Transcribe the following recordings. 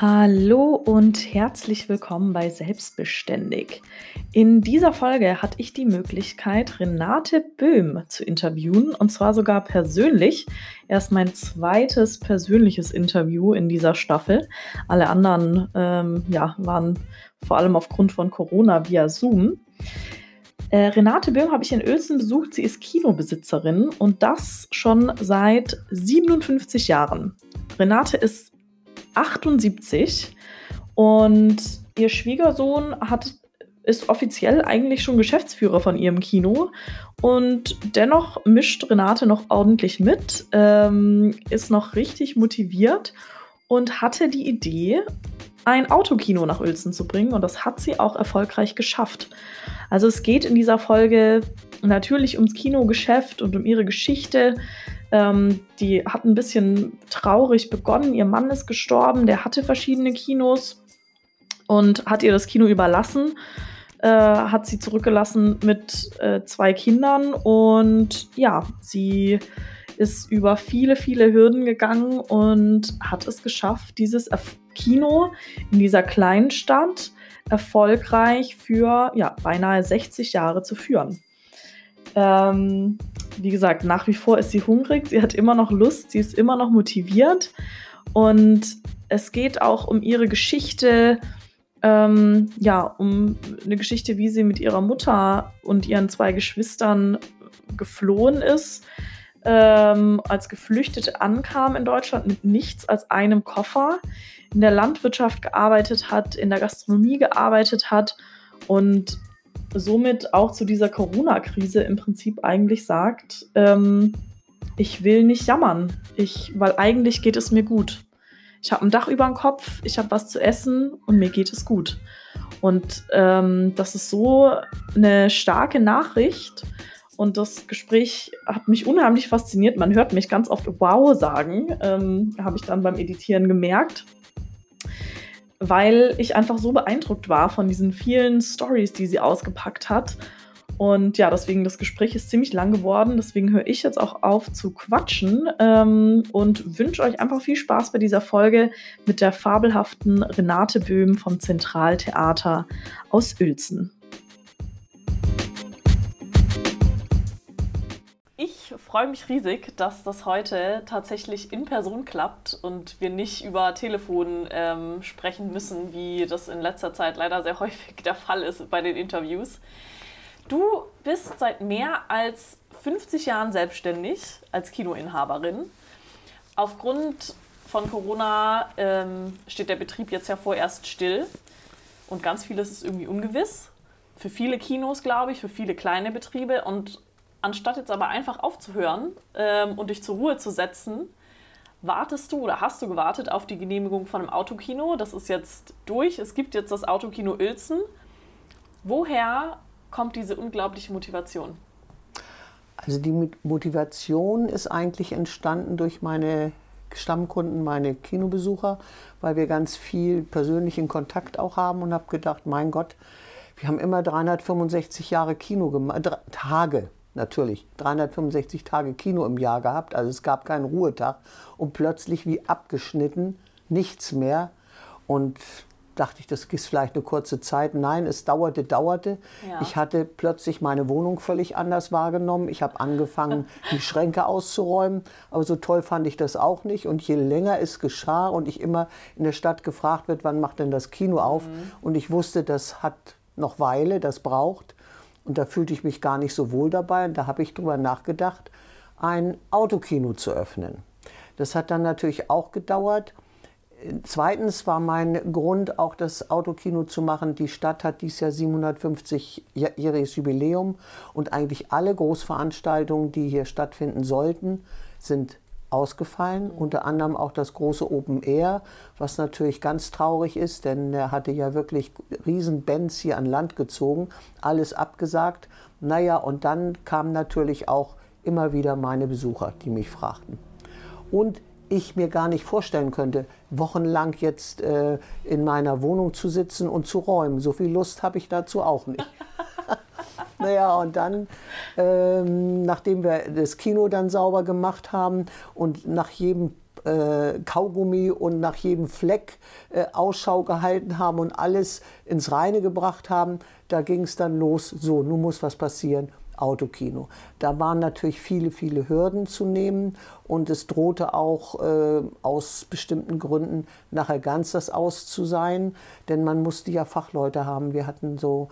Hallo und herzlich willkommen bei Selbstbeständig. In dieser Folge hatte ich die Möglichkeit, Renate Böhm zu interviewen und zwar sogar persönlich. Erst mein zweites persönliches Interview in dieser Staffel. Alle anderen ähm, ja, waren vor allem aufgrund von Corona via Zoom. Äh, Renate Böhm habe ich in Uelzen besucht. Sie ist Kinobesitzerin und das schon seit 57 Jahren. Renate ist 78 und ihr Schwiegersohn hat, ist offiziell eigentlich schon Geschäftsführer von ihrem Kino und dennoch mischt Renate noch ordentlich mit, ähm, ist noch richtig motiviert und hatte die Idee, ein Autokino nach Uelzen zu bringen und das hat sie auch erfolgreich geschafft. Also es geht in dieser Folge natürlich ums Kinogeschäft und um ihre Geschichte. Ähm, die hat ein bisschen traurig begonnen. Ihr Mann ist gestorben, der hatte verschiedene Kinos und hat ihr das Kino überlassen. Äh, hat sie zurückgelassen mit äh, zwei Kindern und ja, sie ist über viele, viele Hürden gegangen und hat es geschafft, dieses Kino in dieser kleinen Stadt erfolgreich für ja, beinahe 60 Jahre zu führen. Ähm, wie gesagt, nach wie vor ist sie hungrig, sie hat immer noch Lust, sie ist immer noch motiviert. Und es geht auch um ihre Geschichte, ähm, ja, um eine Geschichte, wie sie mit ihrer Mutter und ihren zwei Geschwistern geflohen ist, ähm, als Geflüchtete ankam in Deutschland mit nichts als einem Koffer, in der Landwirtschaft gearbeitet hat, in der Gastronomie gearbeitet hat und somit auch zu dieser Corona-Krise im Prinzip eigentlich sagt, ähm, ich will nicht jammern, ich, weil eigentlich geht es mir gut. Ich habe ein Dach über dem Kopf, ich habe was zu essen und mir geht es gut. Und ähm, das ist so eine starke Nachricht. Und das Gespräch hat mich unheimlich fasziniert. Man hört mich ganz oft Wow sagen, ähm, habe ich dann beim Editieren gemerkt weil ich einfach so beeindruckt war von diesen vielen Stories, die sie ausgepackt hat. Und ja, deswegen, das Gespräch ist ziemlich lang geworden. Deswegen höre ich jetzt auch auf zu quatschen ähm, und wünsche euch einfach viel Spaß bei dieser Folge mit der fabelhaften Renate Böhm vom Zentraltheater aus Uelzen. Freue mich riesig, dass das heute tatsächlich in Person klappt und wir nicht über Telefon ähm, sprechen müssen, wie das in letzter Zeit leider sehr häufig der Fall ist bei den Interviews. Du bist seit mehr als 50 Jahren selbstständig als Kinoinhaberin. Aufgrund von Corona ähm, steht der Betrieb jetzt ja vorerst still und ganz vieles ist irgendwie ungewiss. Für viele Kinos, glaube ich, für viele kleine Betriebe und anstatt jetzt aber einfach aufzuhören ähm, und dich zur Ruhe zu setzen, wartest du oder hast du gewartet auf die Genehmigung von einem Autokino? Das ist jetzt durch. Es gibt jetzt das Autokino Uelzen. Woher kommt diese unglaubliche Motivation? Also die Motivation ist eigentlich entstanden durch meine Stammkunden, meine Kinobesucher, weil wir ganz viel persönlichen Kontakt auch haben und habe gedacht, mein Gott, wir haben immer 365 Jahre Kino Tage natürlich 365 Tage Kino im Jahr gehabt, also es gab keinen Ruhetag und plötzlich wie abgeschnitten, nichts mehr und dachte ich, das ist vielleicht eine kurze Zeit. Nein, es dauerte, dauerte. Ja. Ich hatte plötzlich meine Wohnung völlig anders wahrgenommen. Ich habe angefangen, die Schränke auszuräumen, aber so toll fand ich das auch nicht. Und je länger es geschah und ich immer in der Stadt gefragt wird, wann macht denn das Kino auf? Mhm. Und ich wusste, das hat noch Weile, das braucht, und da fühlte ich mich gar nicht so wohl dabei. Und da habe ich darüber nachgedacht, ein Autokino zu öffnen. Das hat dann natürlich auch gedauert. Zweitens war mein Grund, auch das Autokino zu machen. Die Stadt hat dieses Jahr 750-jähriges Jubiläum und eigentlich alle Großveranstaltungen, die hier stattfinden sollten, sind ausgefallen, mhm. unter anderem auch das große Open Air, was natürlich ganz traurig ist, denn er hatte ja wirklich riesen Bands hier an Land gezogen, alles abgesagt. Naja, und dann kamen natürlich auch immer wieder meine Besucher, die mich fragten. Und ich mir gar nicht vorstellen könnte, wochenlang jetzt äh, in meiner Wohnung zu sitzen und zu räumen. So viel Lust habe ich dazu auch nicht. Naja, und dann, ähm, nachdem wir das Kino dann sauber gemacht haben und nach jedem äh, Kaugummi und nach jedem Fleck äh, Ausschau gehalten haben und alles ins Reine gebracht haben. Da ging es dann los, so, nun muss was passieren. Autokino. Da waren natürlich viele, viele Hürden zu nehmen und es drohte auch äh, aus bestimmten Gründen nachher ganz das Aus zu sein, denn man musste ja Fachleute haben. Wir hatten so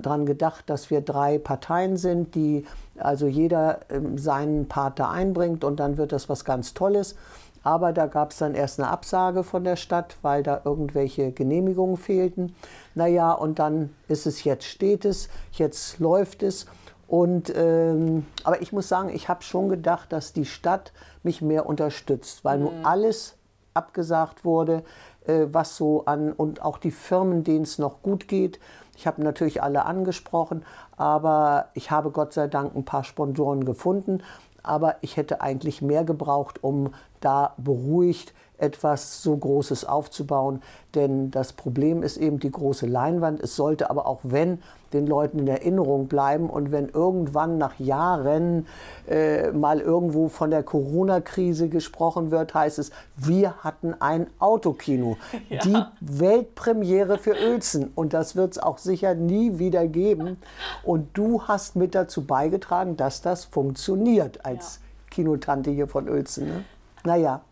daran gedacht, dass wir drei Parteien sind, die also jeder äh, seinen Part da einbringt und dann wird das was ganz Tolles. Aber da gab es dann erst eine Absage von der Stadt, weil da irgendwelche Genehmigungen fehlten. Naja, und dann ist es jetzt steht es, jetzt läuft es. Und, ähm, aber ich muss sagen, ich habe schon gedacht, dass die Stadt mich mehr unterstützt, weil mhm. nun alles abgesagt wurde, äh, was so an und auch die Firmen, denen es noch gut geht. Ich habe natürlich alle angesprochen, aber ich habe Gott sei Dank ein paar Sponsoren gefunden. Aber ich hätte eigentlich mehr gebraucht, um da beruhigt etwas so Großes aufzubauen. Denn das Problem ist eben die große Leinwand. Es sollte aber auch, wenn, den Leuten in Erinnerung bleiben. Und wenn irgendwann nach Jahren äh, mal irgendwo von der Corona-Krise gesprochen wird, heißt es, wir hatten ein Autokino. Ja. Die Weltpremiere für Uelzen. Und das wird es auch sicher nie wieder geben. Und du hast mit dazu beigetragen, dass das funktioniert als ja. Kinotante hier von Uelzen. Ne? Naja,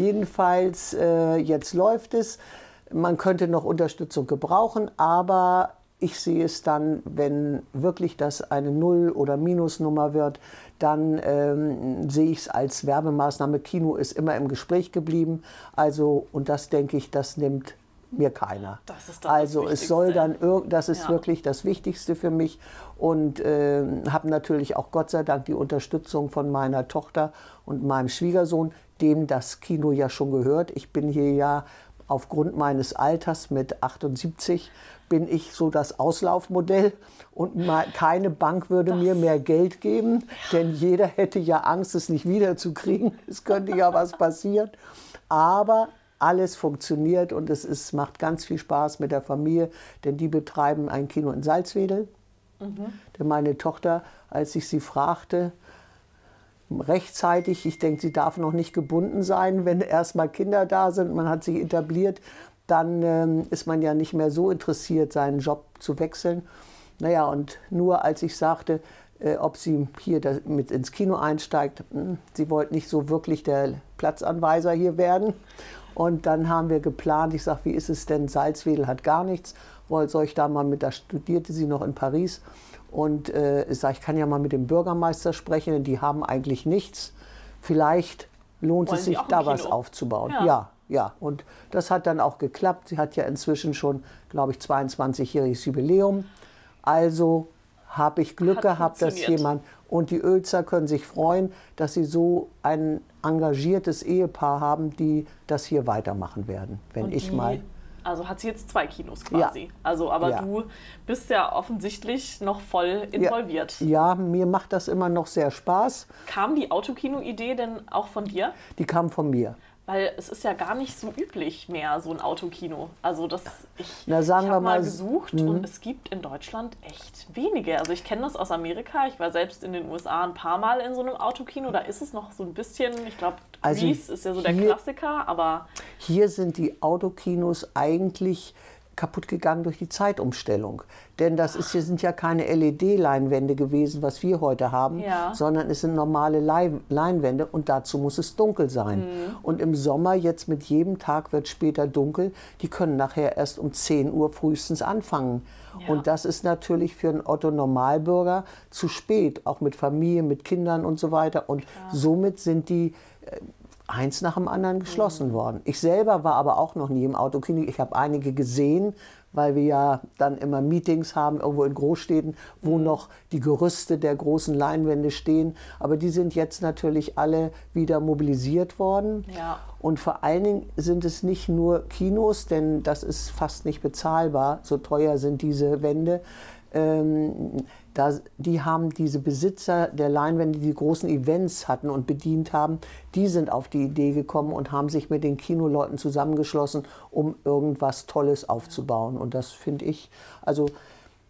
jedenfalls, äh, jetzt läuft es. Man könnte noch Unterstützung gebrauchen, aber ich sehe es dann, wenn wirklich das eine Null- oder Minusnummer wird, dann ähm, sehe ich es als Werbemaßnahme. Kino ist immer im Gespräch geblieben. Also, und das denke ich, das nimmt mir keiner. also es soll dann, das ist ja. wirklich das Wichtigste für mich und äh, habe natürlich auch Gott sei Dank die Unterstützung von meiner Tochter und meinem Schwiegersohn, dem das Kino ja schon gehört. Ich bin hier ja aufgrund meines Alters mit 78 bin ich so das Auslaufmodell und keine Bank würde das. mir mehr Geld geben, denn jeder hätte ja Angst, es nicht wiederzukriegen. Es könnte ja was passieren. Aber alles funktioniert und es ist, macht ganz viel Spaß mit der Familie, denn die betreiben ein Kino in Salzwedel. Mhm. Denn meine Tochter, als ich sie fragte, rechtzeitig. Ich denke, sie darf noch nicht gebunden sein, wenn erstmal Kinder da sind. Man hat sich etabliert, dann ähm, ist man ja nicht mehr so interessiert, seinen Job zu wechseln. Naja, und nur als ich sagte, äh, ob sie hier mit ins Kino einsteigt, mh, hm, sie wollte nicht so wirklich der Platzanweiser hier werden. Und dann haben wir geplant, ich sage, wie ist es denn, Salzwedel hat gar nichts, soll ich da mal mit, da studierte sie noch in Paris, und äh, ich sage, ich kann ja mal mit dem Bürgermeister sprechen, die haben eigentlich nichts. Vielleicht lohnt Wollen es sich, da was aufzubauen. Ja. ja. ja, Und das hat dann auch geklappt. Sie hat ja inzwischen schon, glaube ich, 22-jähriges Jubiläum. Also habe ich Glück hat gehabt, dass jemand und die Ölzer können sich freuen, dass sie so ein engagiertes Ehepaar haben, die das hier weitermachen werden, wenn und ich mal also hat sie jetzt zwei Kinos quasi. Ja. Also, aber ja. du bist ja offensichtlich noch voll involviert. Ja. ja, mir macht das immer noch sehr Spaß. Kam die Autokino-Idee denn auch von dir? Die kam von mir. Weil es ist ja gar nicht so üblich mehr, so ein Autokino. Also das, ich, Na, ich habe mal gesucht und mhm. es gibt in Deutschland echt wenige. Also ich kenne das aus Amerika. Ich war selbst in den USA ein paar Mal in so einem Autokino. Da ist es noch so ein bisschen, ich glaube, also Grease ist ja so der Klassiker, aber... Hier sind die Autokinos eigentlich kaputt gegangen durch die Zeitumstellung. Denn das ist, hier sind ja keine LED-Leinwände gewesen, was wir heute haben, ja. sondern es sind normale Leinwände und dazu muss es dunkel sein. Mhm. Und im Sommer, jetzt mit jedem Tag wird später dunkel, die können nachher erst um 10 Uhr frühestens anfangen. Ja. Und das ist natürlich für einen Otto-Normalbürger zu spät, auch mit Familie, mit Kindern und so weiter. Und Klar. somit sind die eins nach dem anderen geschlossen mhm. worden. Ich selber war aber auch noch nie im Autokino. Ich habe einige gesehen, weil wir ja dann immer Meetings haben, irgendwo in Großstädten, wo mhm. noch die Gerüste der großen Leinwände stehen. Aber die sind jetzt natürlich alle wieder mobilisiert worden. Ja. Und vor allen Dingen sind es nicht nur Kinos, denn das ist fast nicht bezahlbar, so teuer sind diese Wände. Ähm, da, die haben diese Besitzer der Leinwände, die, die großen Events hatten und bedient haben, die sind auf die Idee gekommen und haben sich mit den Kinoleuten zusammengeschlossen, um irgendwas Tolles aufzubauen. Und das finde ich, also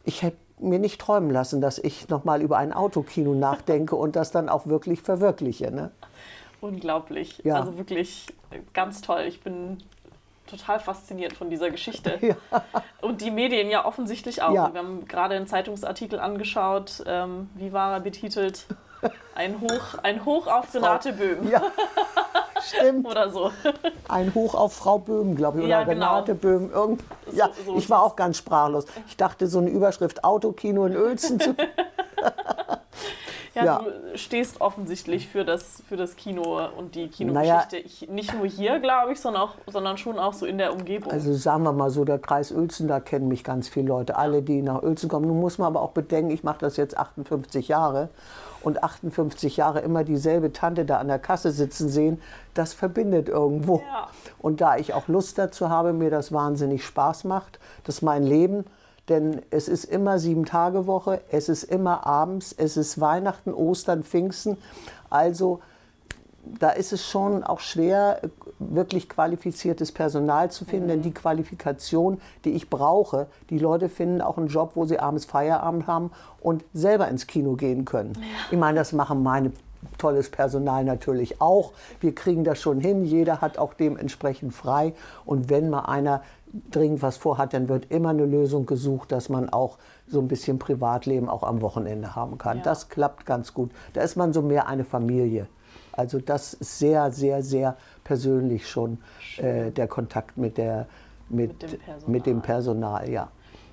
ich hätte mir nicht träumen lassen, dass ich nochmal über ein Autokino nachdenke und das dann auch wirklich verwirkliche. Ne? Unglaublich. Ja. Also wirklich ganz toll. Ich bin total fasziniert von dieser Geschichte. Ja. Und die Medien ja offensichtlich auch. Ja. Wir haben gerade einen Zeitungsartikel angeschaut. Ähm, wie war er betitelt? Ein Hoch, ein Hoch auf Renate Böhm Ja, stimmt. oder so. Ein Hoch auf Frau Böhm, glaube ich, oder Ja, genau. Renate Böhm. Irgend ja, so ich war auch ganz sprachlos. Ich dachte, so eine Überschrift Autokino in Uelzen zu. Ja, Ja. du stehst offensichtlich für das, für das Kino und die Naja. Kinogeschichte. Ich, nicht nur hier, glaube ich, sondern, auch, sondern schon auch so in der Umgebung. Also sagen wir mal so, der Kreis Uelzen, da kennen mich ganz viele Leute. Alle, die nach Uelzen kommen. Nun muss man aber auch bedenken, ich mache das jetzt 58 Jahre. Und 58 Jahre immer dieselbe Tante da an der Kasse sitzen sehen, das verbindet irgendwo. Ja. Und da ich auch Lust dazu habe, mir das wahnsinnig Spaß macht, das ist mein Leben. Denn es ist immer sieben Tage Woche, es ist immer abends, es ist Weihnachten, Ostern, Pfingsten. Also da ist es schon auch schwer, wirklich qualifiziertes Personal zu finden, denn die Qualifikation, die ich brauche, die Leute finden auch einen Job, wo sie abends Feierabend haben und selber ins Kino gehen können. Ich meine, das machen meine tolles Personal natürlich auch. Wir kriegen das schon hin, jeder hat auch dementsprechend frei und wenn mal einer dringend was vorhat, dann wird immer eine Lösung gesucht, dass man auch so ein bisschen Privatleben auch am Wochenende haben kann. Ja. Das klappt ganz gut. Da ist man so mehr eine Familie. Also das ist sehr, sehr, sehr persönlich schon äh, der Kontakt mit, der, mit, Mit dem Personal. mit dem Personal, ja.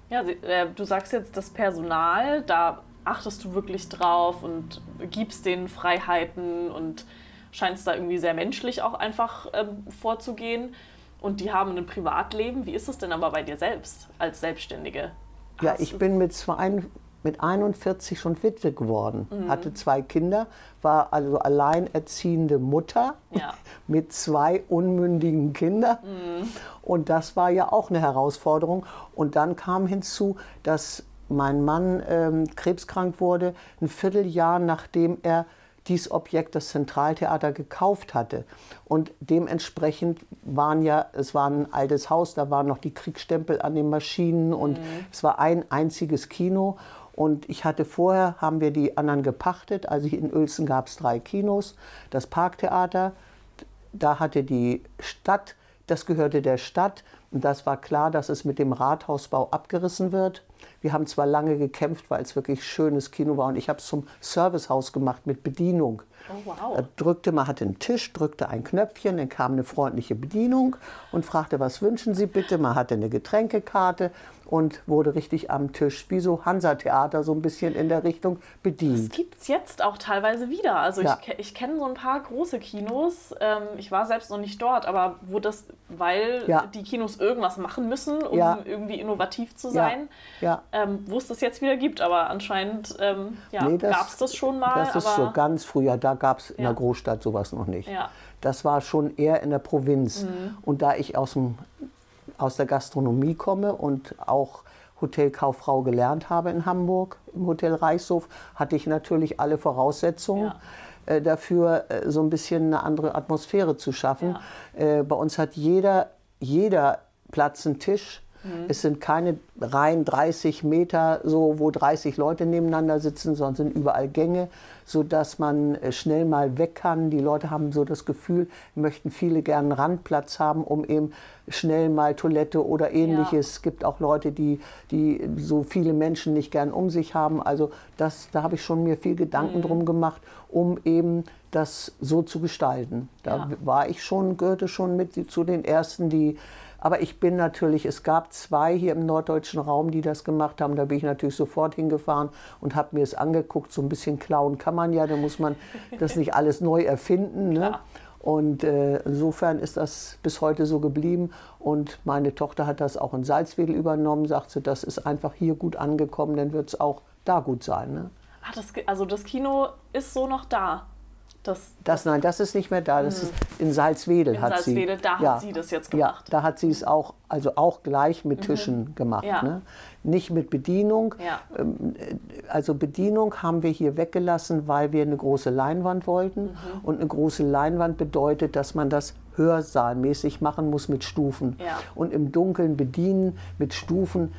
Ja, äh, du sagst jetzt das Personal, da achtest du wirklich drauf und gibst denen Freiheiten und scheinst da irgendwie sehr menschlich auch einfach ähm, vorzugehen. Und die haben ein Privatleben. Wie ist es denn aber bei dir selbst als Selbstständige? Ja, Hast ich du- bin mit, zwei, mit 41 schon Witwe geworden, Mhm. hatte zwei Kinder, war also alleinerziehende Mutter Ja. mit zwei unmündigen Kindern. Mhm. Und das war ja auch eine Herausforderung. Und dann kam hinzu, dass mein Mann ähm, krebskrank wurde, ein Vierteljahr nachdem er dieses Objekt, das Zentraltheater, gekauft hatte. Und dementsprechend waren ja, es war ein altes Haus, da waren noch die Kriegsstempel an den Maschinen und es war ein einziges Kino. Und ich hatte vorher, haben wir die anderen gepachtet. Also in Uelzen gab es drei Kinos. Das Parktheater, da hatte die Stadt, das gehörte der Stadt. Und das war klar, dass es mit dem Rathausbau abgerissen wird. Wir haben zwar lange gekämpft, weil es wirklich schönes Kino war. Und ich habe es zum Servicehaus gemacht mit Bedienung. Oh, wow. Da drückte, man hatte einen Tisch, drückte ein Knöpfchen, dann kam eine freundliche Bedienung und fragte, was wünschen Sie bitte? Man hatte eine Getränkekarte und wurde richtig am Tisch, wie so Hansa-Theater, so ein bisschen in der Richtung Das bedient. gibt es jetzt auch teilweise wieder. Also Ja. ich, ich kenne so ein paar große Kinos. Ähm, ich war selbst noch nicht dort, aber wo das, weil Ja. die Kinos irgendwas machen müssen, um Ja. irgendwie innovativ zu sein, Ja. ähm, wo es das jetzt wieder gibt. Aber anscheinend ähm, Nee, das- gab es das schon mal. Das ist so ganz früher, da gab es in der Großstadt sowas noch nicht. Das war schon eher in der Provinz. Und da ich aus, dem, aus der Gastronomie komme und auch Hotelkauffrau gelernt habe in Hamburg, im Hotel Reichshof, hatte ich natürlich alle Voraussetzungen. äh, Dafür äh, so ein bisschen eine andere Atmosphäre zu schaffen. Äh, bei uns hat jeder, jeder Platz einen Tisch. Es sind keine Reihen 30 Meter, so, wo 30 Leute nebeneinander sitzen, sondern sind überall Gänge, sodass man äh, schnell mal weg kann. Die Leute haben so das Gefühl, möchten viele gerne einen Randplatz haben, um eben schnell mal Toilette oder ähnliches. Es gibt auch Leute, die, die so viele Menschen nicht gern um sich haben. Also das, da habe ich schon mir viel Gedanken drum gemacht, um eben das so zu gestalten. Da Ja. war ich schon, gehörte schon mit zu den ersten, die aber ich bin natürlich, es gab zwei hier im norddeutschen Raum, die das gemacht haben. Da bin ich natürlich sofort hingefahren und habe mir es angeguckt. So ein bisschen klauen kann man ja, da muss man das nicht alles neu erfinden. Ne? Und äh, insofern ist das bis heute so geblieben. Und meine Tochter hat das auch in Salzwedel übernommen, sagt sie, das ist einfach hier gut angekommen, dann wird es auch da gut sein. Ne? Ach, das, also das Kino ist so noch da. Das, Das, nein, das ist nicht mehr da. Das ist in Salzwedel In hat Salzwedel, sie. da hat sie das jetzt gemacht. Mhm. Ja, da hat sie es auch, also auch gleich mit Tischen gemacht. Ja. Ne? Nicht mit Bedienung. Ja. Ähm, äh, Also Bedienung haben wir hier weggelassen, weil wir eine große Leinwand wollten. Mhm. Und eine große Leinwand bedeutet, dass man das hörsaalmäßig machen muss mit Stufen. Ja. Und im Dunkeln bedienen mit Stufen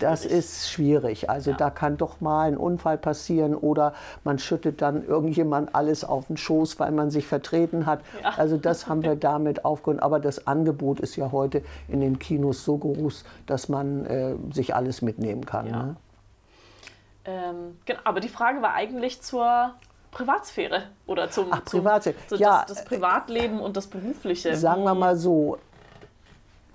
das ist schwierig. Also ja. da kann doch mal ein Unfall passieren oder man schüttet dann irgendjemand alles auf den Schoß, weil man sich vertreten hat. Ja. Also das haben wir damit aufgehoben. Aber das Angebot ist ja heute in den Kinos so groß, dass man äh, sich alles mitnehmen kann. Ja. Ne? Ähm, genau, aber die Frage war eigentlich zur Privatsphäre oder zum, Ach, Privatsphäre. Zum, ja, das, das Privatleben und das Berufliche. Sagen wir mal so,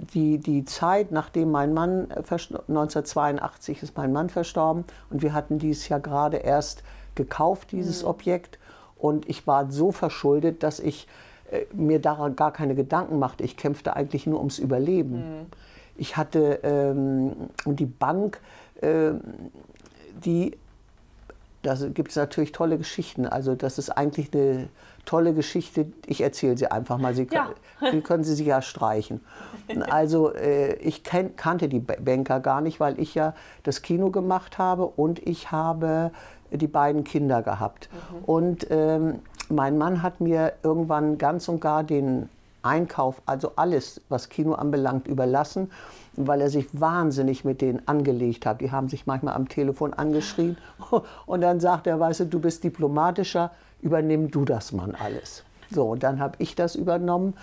die, die Zeit, nachdem mein Mann, 1982 ist mein Mann verstorben und wir hatten dieses Jahr gerade erst gekauft, dieses mhm. Objekt. Und ich war so verschuldet, dass ich äh, mir daran gar keine Gedanken machte. Ich kämpfte eigentlich nur ums Überleben. Mhm. Ich hatte, ähm, und die Bank, äh, die, da gibt es natürlich tolle Geschichten. Also das ist eigentlich eine tolle Geschichte. Ich erzähle sie einfach mal. Sie, ja. können, können Sie sich ja streichen. Also äh, ich kan kannte die Banker gar nicht, weil ich ja das Kino gemacht habe und ich habe die beiden Kinder gehabt. Mhm. Und ähm, mein Mann hat mir irgendwann ganz und gar den Einkauf, also alles, was Kino anbelangt, überlassen, weil er sich wahnsinnig mit denen angelegt hat. Die haben sich manchmal am Telefon angeschrien und dann sagt er, weißt du, du bist diplomatischer, übernimm du das Mann alles. So, und dann habe ich das übernommen.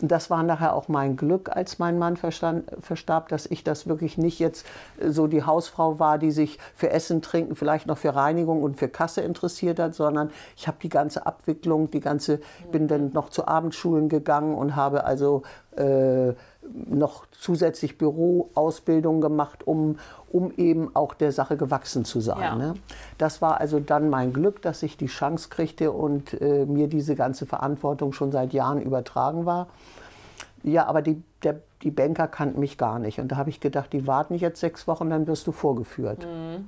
Und das war nachher auch mein Glück, als mein Mann verstand, verstarb, dass ich das wirklich nicht jetzt so die Hausfrau war, die sich für Essen, Trinken, vielleicht noch für Reinigung und für Kasse interessiert hat, sondern ich habe die ganze Abwicklung, die ganze, bin dann noch zu Abendschulen gegangen und habe also äh, noch zusätzlich Büroausbildung gemacht, um, um eben auch der Sache gewachsen zu sein. Ja. Ne? Das war also dann mein Glück, dass ich die Chance kriegte und äh, mir diese ganze Verantwortung schon seit Jahren übertragen war. Ja, aber die, der, die Banker kannten mich gar nicht. Und da habe ich gedacht, die warten jetzt sechs Wochen, dann wirst du vorgeführt. Mhm.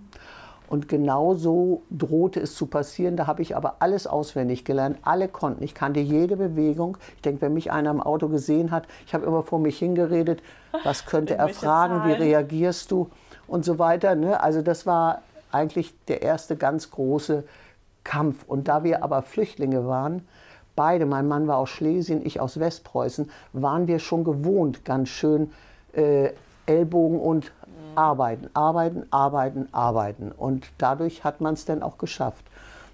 Und genau so drohte es zu passieren. Da habe ich aber alles auswendig gelernt, alle konnten. Ich kannte jede Bewegung. Ich denke, wenn mich einer im Auto gesehen hat, ich habe immer vor mich hingeredet, was könnte er fragen, wie reagierst du und so weiter. Ne? Also das war eigentlich der erste ganz große Kampf. Und da wir aber Flüchtlinge waren, beide, mein Mann war aus Schlesien, ich aus Westpreußen, waren wir schon gewohnt, ganz schön äh, Ellbogen und arbeiten, arbeiten, arbeiten, arbeiten. Und dadurch hat man es dann auch geschafft.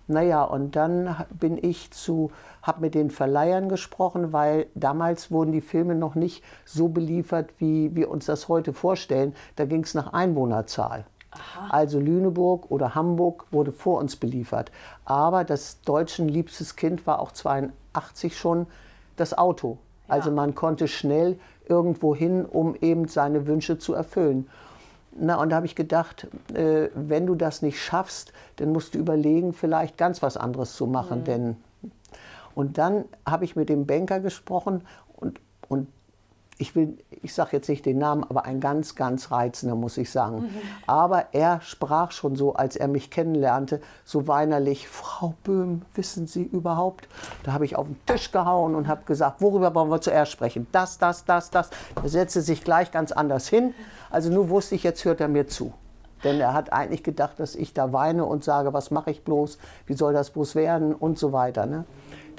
Naja, und dann bin ich zu, habe mit den Verleihern gesprochen, weil damals wurden die Filme noch nicht so beliefert, wie wir uns das heute vorstellen. Da ging es nach Einwohnerzahl. Aha. Also Lüneburg oder Hamburg wurde vor uns beliefert. Aber das deutschen liebstes Kind war auch 82 schon das Auto. Ja. Also man konnte schnell irgendwo hin, um eben seine Wünsche zu erfüllen. Na, und da habe ich gedacht, äh, wenn du das nicht schaffst, dann musst du überlegen, vielleicht ganz was anderes zu machen. Mhm. Denn und dann habe ich mit dem Banker gesprochen und, und ich will, ich sage jetzt nicht den Namen, aber ein ganz, ganz reizender, muss ich sagen. Mhm. Aber er sprach schon so, als er mich kennenlernte, so weinerlich, Frau Böhm, wissen Sie überhaupt? Da habe ich auf den Tisch gehauen und habe gesagt, worüber wollen wir zuerst sprechen? Das, das, das, das. Er setzte sich gleich ganz anders hin. Also nur wusste ich, jetzt hört er mir zu. Denn er hat eigentlich gedacht, dass ich da weine und sage, was mache ich bloß, wie soll das bloß werden und so weiter. Ne?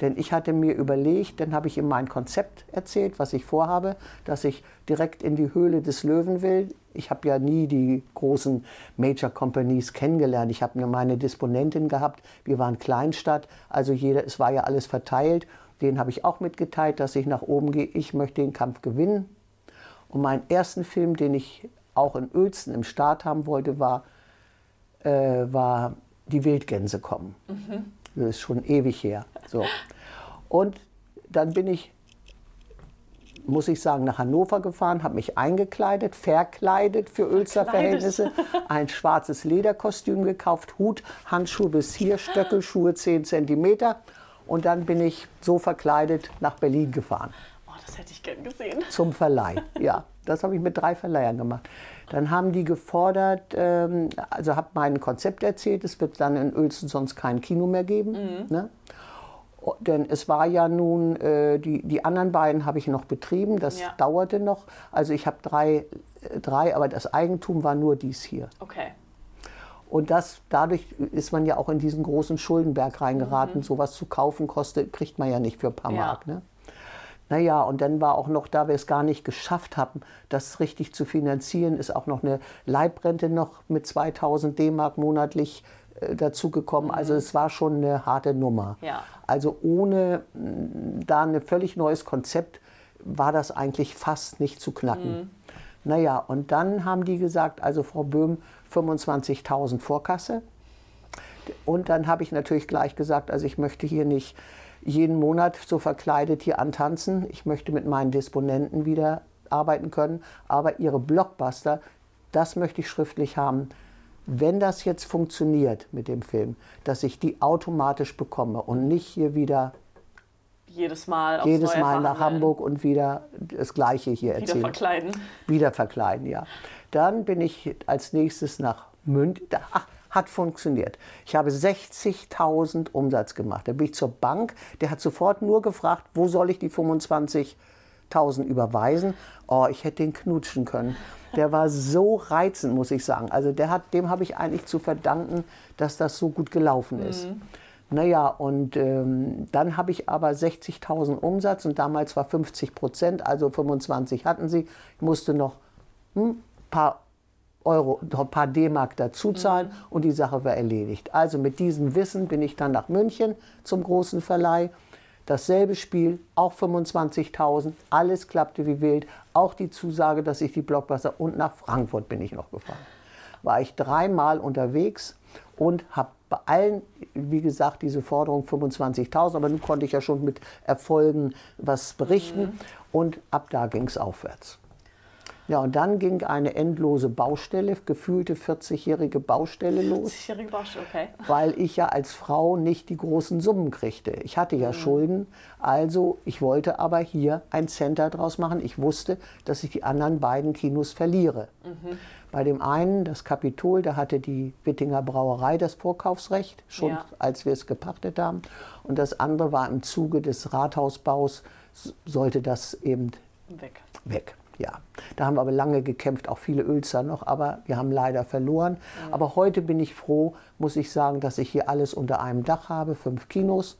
Denn ich hatte mir überlegt, dann habe ich ihm mein Konzept erzählt, was ich vorhabe, dass ich direkt in die Höhle des Löwen will. Ich habe ja nie die großen Major Companies kennengelernt. Ich habe nur meine Disponentin gehabt. Wir waren Kleinstadt, also jeder, es war ja alles verteilt. Den habe ich auch mitgeteilt, dass ich nach oben gehe. Ich möchte den Kampf gewinnen. Und meinen ersten Film, den ich auch in Uelzen im Start haben wollte, war, äh, war Die Wildgänse kommen. Mhm. Das ist schon ewig her. So. Und dann bin ich, muss ich sagen, nach Hannover gefahren, habe mich eingekleidet, verkleidet für Ölzer Verhältnisse, ein schwarzes Lederkostüm gekauft, Hut, Handschuhe bis hier, Stöckelschuhe 10 cm. Und dann bin ich so verkleidet nach Berlin gefahren. Das hätte ich gern gesehen. Zum Verleih, ja. Das habe ich mit drei Verleihern gemacht. Dann haben die gefordert, ähm, also habe mein Konzept erzählt, es wird dann in Uelzen sonst kein Kino mehr geben. Mhm. Ne? Denn es war ja nun, äh, die, die anderen beiden habe ich noch betrieben, das ja. dauerte noch. Also ich habe drei, äh, drei, aber das Eigentum war nur dies hier. Okay. Und das, dadurch ist man ja auch in diesen großen Schuldenberg reingeraten. Mhm. Sowas zu kaufen kostet, kriegt man ja nicht für ein paar ja. Mark. Ne? Naja, und dann war auch noch, da wir es gar nicht geschafft haben, das richtig zu finanzieren, ist auch noch eine Leibrente noch mit 2000 D-Mark monatlich äh, dazugekommen. Also es war schon eine harte Nummer. Ja. Also ohne mh, da ein völlig neues Konzept war das eigentlich fast nicht zu knacken. Naja, und dann haben die gesagt, also Frau Böhm, 25.000 Vorkasse. Und dann habe ich natürlich gleich gesagt, also ich möchte hier nicht jeden Monat so verkleidet hier antanzen. Ich möchte mit meinen Disponenten wieder arbeiten können. Aber ihre Blockbuster, das möchte ich schriftlich haben. Wenn das jetzt funktioniert mit dem Film, dass ich die automatisch bekomme und nicht hier wieder Jedes Mal aufs jedes Neue Mal nach. Hamburg und wieder das Gleiche hier Wieder erzählen. verkleiden. Wieder verkleiden, ja. Dann bin ich als nächstes nach München. Ach, hat funktioniert. Ich habe 60.000 Umsatz gemacht. Da bin ich zur Bank. Der hat sofort nur gefragt, wo soll ich die 25.000 überweisen? Oh, ich hätte den knutschen können. Der war so reizend, muss ich sagen. Also der hat, dem habe ich eigentlich zu verdanken, dass das so gut gelaufen ist. Naja, und ähm, dann habe ich aber 60.000 Umsatz und damals war 50 Prozent, also 25 hatten sie. Ich musste noch ein paar Euro, ein paar D-Mark dazu zahlen und die Sache war erledigt. Also mit diesem Wissen bin ich dann nach München zum großen Verleih. Dasselbe Spiel, auch 25.000, alles klappte wie wild. Auch die Zusage, dass ich die Blockbuster und nach Frankfurt bin ich noch gefahren. War ich dreimal unterwegs und habe bei allen, wie gesagt, diese Forderung 25.000, aber nun konnte ich ja schon mit Erfolgen was berichten und ab da ging es aufwärts. Ja, und dann ging eine endlose Baustelle, gefühlte 40-jährige Baustelle los Sicherige Baustelle, okay. weil ich ja als Frau nicht die großen Summen kriegte. Ich hatte ja Schulden, also ich wollte aber hier ein Center draus machen. Ich wusste, dass ich die anderen beiden Kinos verliere. Bei dem einen, das Kapitol, da hatte die Wittinger Brauerei das Vorkaufsrecht, schon Ja. als wir es gepachtet haben. Und das andere war im Zuge des Rathausbaus, sollte das eben Weg. weg. Ja, da haben wir aber lange gekämpft, auch viele Ölzer noch, aber wir haben leider verloren. Aber heute bin ich froh, muss ich sagen, dass ich hier alles unter einem Dach habe, fünf Kinos,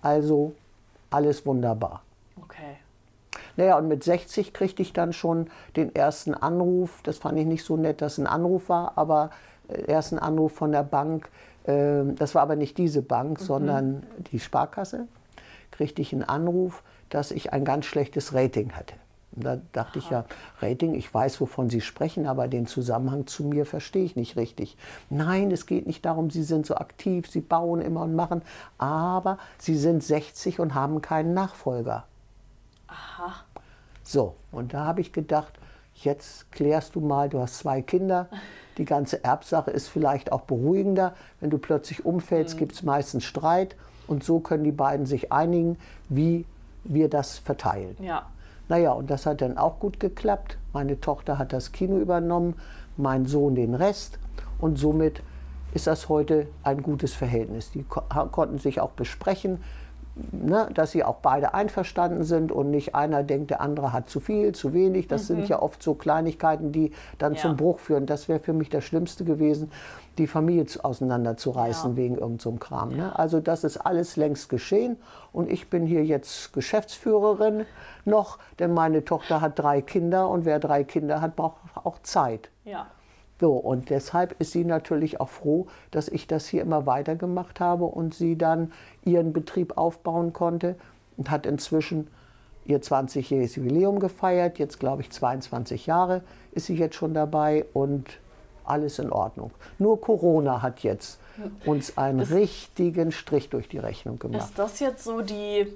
also alles wunderbar. Okay. Naja, und mit 60 kriegte ich dann schon den ersten Anruf. Das fand ich nicht so nett, dass ein Anruf war, aber äh, ersten Anruf von der Bank. ähm, Das war aber nicht diese Bank, sondern die Sparkasse. Kriegte ich einen Anruf, dass ich ein ganz schlechtes Rating hatte. Und da dachte ich ja, Rating, ich weiß, wovon Sie sprechen, aber den Zusammenhang zu mir verstehe ich nicht richtig. Nein, es geht nicht darum, Sie sind so aktiv, Sie bauen immer und machen, aber Sie sind 60 und haben keinen Nachfolger. Aha. So, und da habe ich gedacht, jetzt klärst du mal, du hast zwei Kinder, die ganze Erbsache ist vielleicht auch beruhigender. Wenn du plötzlich umfällst, gibt es meistens Streit und so können die beiden sich einigen, wie wir das verteilen. Ja. Naja, und das hat dann auch gut geklappt. Meine Tochter hat das Kino übernommen, mein Sohn den Rest. Und somit ist das heute ein gutes Verhältnis. Die ko konnten sich auch besprechen, ne, dass sie auch beide einverstanden sind und nicht einer denkt, der andere hat zu viel, zu wenig. Das sind ja oft so Kleinigkeiten, die dann Ja. zum Bruch führen. Das wäre für mich das Schlimmste gewesen, die Familie zu- auseinanderzureißen Ja. wegen irgendeinem so Kram. Ne? Also das ist alles längst geschehen und ich bin hier jetzt Geschäftsführerin noch, denn meine Tochter hat drei Kinder und wer drei Kinder hat, braucht auch Zeit. Ja. So, und deshalb ist sie natürlich auch froh, dass ich das hier immer weitergemacht habe und sie dann ihren Betrieb aufbauen konnte und hat inzwischen ihr 20-jähriges Jubiläum gefeiert. Jetzt, glaube ich, 22 Jahre ist sie jetzt schon dabei und alles in Ordnung. Nur Corona hat jetzt uns einen richtigen Strich durch die Rechnung gemacht. Ist das jetzt so die,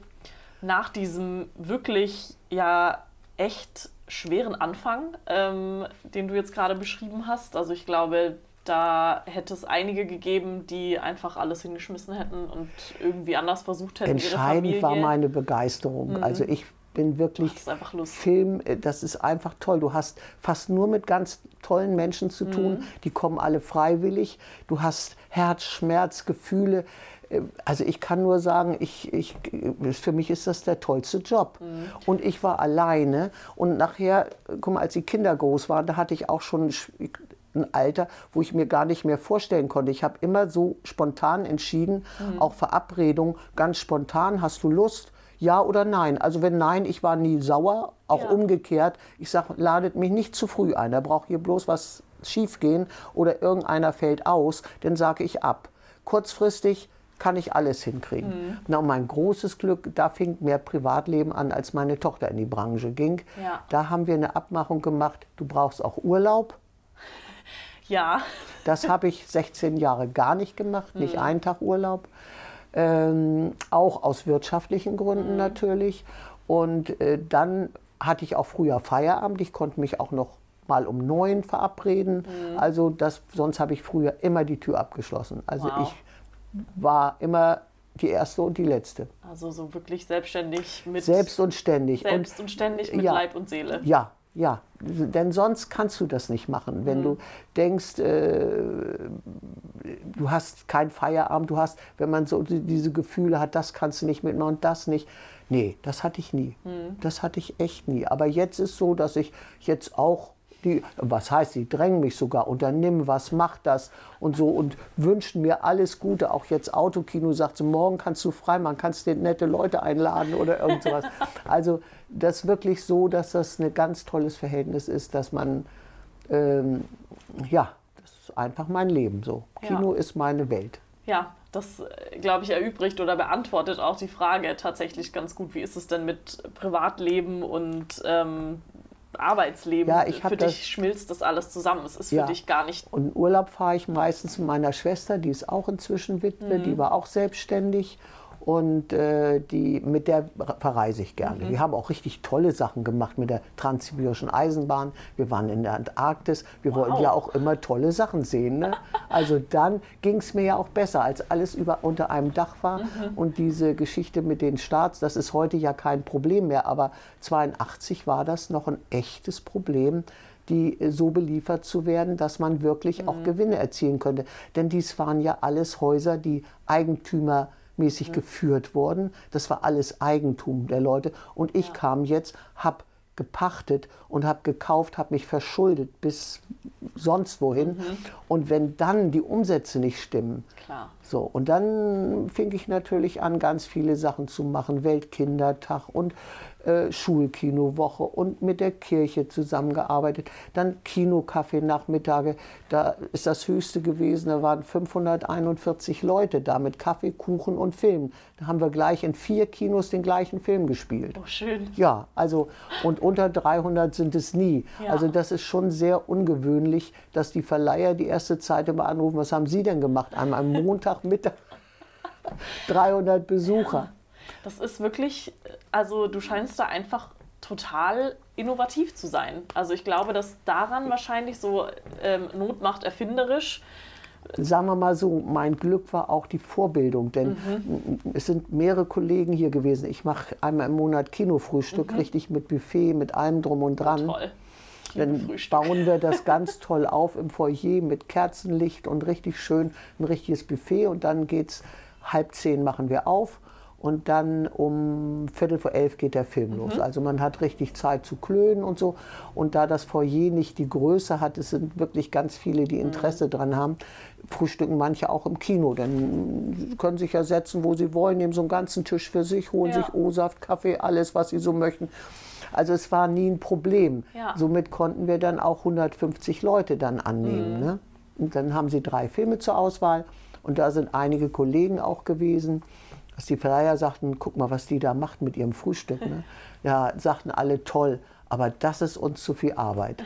nach diesem wirklich ja echt schweren Anfang, ähm, den du jetzt gerade beschrieben hast? Also ich glaube, da hätte es einige gegeben, die einfach alles hingeschmissen hätten und irgendwie anders versucht hätten, ihre Entscheidend war meine Begeisterung. Also ich bin wirklich Das ist einfach lustig. Film, äh, das ist einfach toll. Du hast fast nur mit ganz tollen Menschen zu tun. Die kommen alle freiwillig. Du hast Herz, Schmerz, Gefühle. Äh, Also ich kann nur sagen, ich, ich, für mich ist das der tollste Job. Und ich war alleine. Und nachher, äh, guck mal, als die Kinder groß waren, da hatte ich auch schon sch- ein Alter, wo ich mir gar nicht mehr vorstellen konnte. Ich habe immer so spontan entschieden, auch Verabredungen, ganz spontan, hast du Lust? Ja oder nein. Also wenn nein, ich war nie sauer, auch Ja. umgekehrt. Ich sage, ladet mich nicht zu früh ein. Da braucht hier bloß was schiefgehen oder irgendeiner fällt aus, dann sage ich ab. Kurzfristig kann ich alles hinkriegen. Mhm. Na, und mein großes Glück, da fing mehr Privatleben an, als meine Tochter in die Branche ging. Ja. Da haben wir eine Abmachung gemacht, du brauchst auch Urlaub. Ja. Das habe ich 16 Jahre gar nicht gemacht, Mhm. nicht einen Tag Urlaub. Ähm, auch aus wirtschaftlichen Gründen Mhm. natürlich. Und äh, dann hatte ich auch früher Feierabend. Ich konnte mich auch noch mal um neun verabreden. Mhm. Also das, sonst habe ich früher immer die Tür abgeschlossen. Also Wow. ich war immer die erste und die letzte. Also so wirklich selbstständig mit Selbst und ständig. selbst und ständig mit ja. Leib und Seele. Ja, ja. Denn sonst kannst du das nicht machen. Wenn du denkst, äh, du hast keinen Feierabend, du hast, wenn man so die- diese Gefühle hat, das kannst du nicht mitmachen und das nicht. Nee, das hatte ich nie. Das hatte ich echt nie. Aber jetzt ist so, dass ich jetzt auch die, was heißt, die drängen mich sogar, unternimm was, mach das und so und wünschen mir alles Gute. Auch jetzt Autokino sagt, so, morgen kannst du frei machen, kannst dir nette Leute einladen oder irgend sowas. Also das ist wirklich so, dass das ein ganz tolles Verhältnis ist, dass man, ähm, ja, das ist einfach mein Leben so. Ja. Kino ist meine Welt. Ja, das, äh, glaube ich, erübrigt oder beantwortet auch die Frage tatsächlich ganz gut. Wie ist es denn mit Privatleben und ähm, Arbeitsleben? Ja, ich für das- dich schmilzt das alles zusammen. Es ist für Ja. dich gar nicht. Und in Urlaub fahre ich meistens mit meiner Schwester, die ist auch inzwischen Witwe, die war auch selbstständig. Und äh, die, mit der verreise ich gerne. Wir haben auch richtig tolle Sachen gemacht mit der Transsibirischen Eisenbahn. Wir waren in der Antarktis. Wir wollten ja auch immer tolle Sachen sehen. Ne? Also dann ging es mir ja auch besser, als alles über, unter einem Dach war. Und diese Geschichte mit den Staats, das ist heute ja kein Problem mehr. Aber 82 war das noch ein echtes Problem die äh, so beliefert zu werden, dass man wirklich auch Gewinne erzielen könnte. Denn dies waren ja alles Häuser, die eigentümermäßig geführt wurden. Das war alles Eigentum der Leute. Und ich kam jetzt, habe gepachtet und habe gekauft, habe mich verschuldet bis sonst wohin. Und wenn dann die Umsätze nicht stimmen, Klar. so, und dann fing ich natürlich an, ganz viele Sachen zu machen. Weltkindertag und äh, Schulkinowoche und mit der Kirche zusammengearbeitet. Dann Kinocafé Nachmittage. Da ist das höchste gewesen. Da waren 541 Leute da mit Kaffee, Kuchen und Film. Da haben wir gleich in vier Kinos den gleichen Film gespielt. Oh, schön. Ja, also und unter 300 sind es nie. Ja. Also das ist schon sehr ungewöhnlich, dass die Verleiher die erste Zeit immer anrufen, was haben Sie denn gemacht? Am Montagmittag 300 Besucher. Das ist wirklich, also du scheinst da einfach total innovativ zu sein. Also ich glaube, dass daran wahrscheinlich so ähm, Not macht erfinderisch. Sagen wir mal so, mein Glück war auch die Vorbildung, denn es sind mehrere Kollegen hier gewesen. Ich mache einmal im Monat Kinofrühstück, richtig mit Buffet, mit allem drum und dran. Toll. Dann bauen wir das ganz toll auf im Foyer mit Kerzenlicht und richtig schön ein richtiges Buffet. Und dann geht's halb zehn machen wir auf und dann um Viertel vor elf geht der Film los. Also man hat richtig Zeit zu klönen und so. Und da das Foyer nicht die Größe hat, es sind wirklich ganz viele, die Interesse dran haben, frühstücken manche auch im Kino. Dann können sich ja setzen, wo sie wollen, nehmen so einen ganzen Tisch für sich, holen Ja. sich O-Saft, Kaffee, alles, was sie so möchten. Also es war nie ein Problem. Ja. Somit konnten wir dann auch 150 Leute dann annehmen. Ne? Und dann haben sie drei Filme zur Auswahl und da sind einige Kollegen auch gewesen, dass die Verleiher sagten, guck mal, was die da macht mit ihrem Frühstück. Ne? Ja, sagten alle toll, aber das ist uns zu viel Arbeit.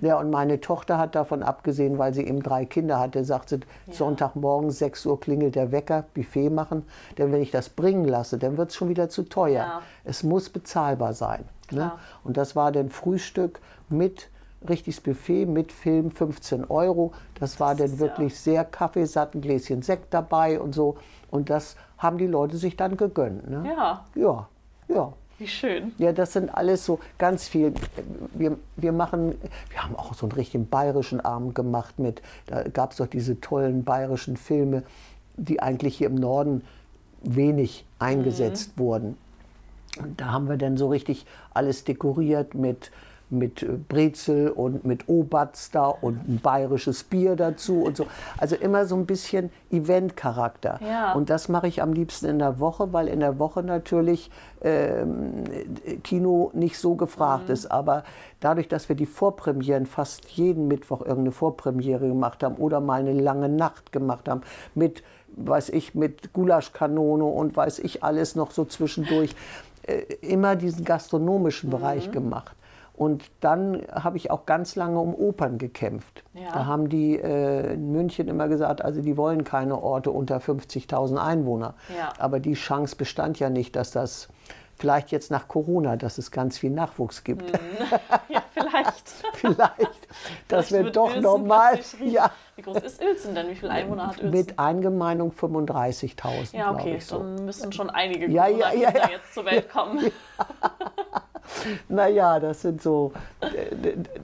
Ja, und meine Tochter hat davon abgesehen, weil sie eben drei Kinder hatte, sagt sie, Sonntagmorgen 6 Uhr klingelt der Wecker, Buffet machen. Denn wenn ich das bringen lasse, dann wird es schon wieder zu teuer. Ja. Es muss bezahlbar sein. Ne? Und das war dann Frühstück mit richtiges Buffet, mit Film 15 Euro. Das war Das dann wirklich sehr kaffeesatt, ein Gläschen Sekt dabei und so. Und das haben die Leute sich dann gegönnt. Ne? Ja, ja. ja. wie schön. Ja, das sind alles so ganz viel. Wir, wir machen, wir haben auch so einen richtigen bayerischen Abend gemacht mit, da gab es doch diese tollen bayerischen Filme, die eigentlich hier im Norden wenig eingesetzt wurden. Und da haben wir dann so richtig alles dekoriert mit mit äh, Brezel und mit Obatz da und ein bayerisches Bier dazu und so. Also immer so ein bisschen Event-Charakter. Ja. Und das mache ich am liebsten in der Woche, weil in der Woche natürlich ähm, Kino nicht so gefragt ist. Aber dadurch, dass wir die Vorpremieren fast jeden Mittwoch irgendeine Vorpremiere gemacht haben oder mal eine lange Nacht gemacht haben mit, weiß ich, mit Gulaschkanone und weiß ich alles noch so zwischendurch, äh, immer diesen gastronomischen Bereich gemacht. Und dann habe ich auch ganz lange um Opern gekämpft. Ja. Da haben die äh, in München immer gesagt, also die wollen keine Orte unter 50.000 Einwohner. Ja. Aber die Chance bestand ja nicht, dass das vielleicht jetzt nach Corona, dass es ganz viel Nachwuchs gibt. Ja, vielleicht. vielleicht, wir wird doch normal, ja, Wie groß ist Uelzen denn? Wie viele Einwohner hat Uelzen? mit Eingemeindung 35.000, ja, okay, ich so. dann müssen schon einige Ja, ja, ja, ja. jetzt zur Welt kommen. Naja, das sind so,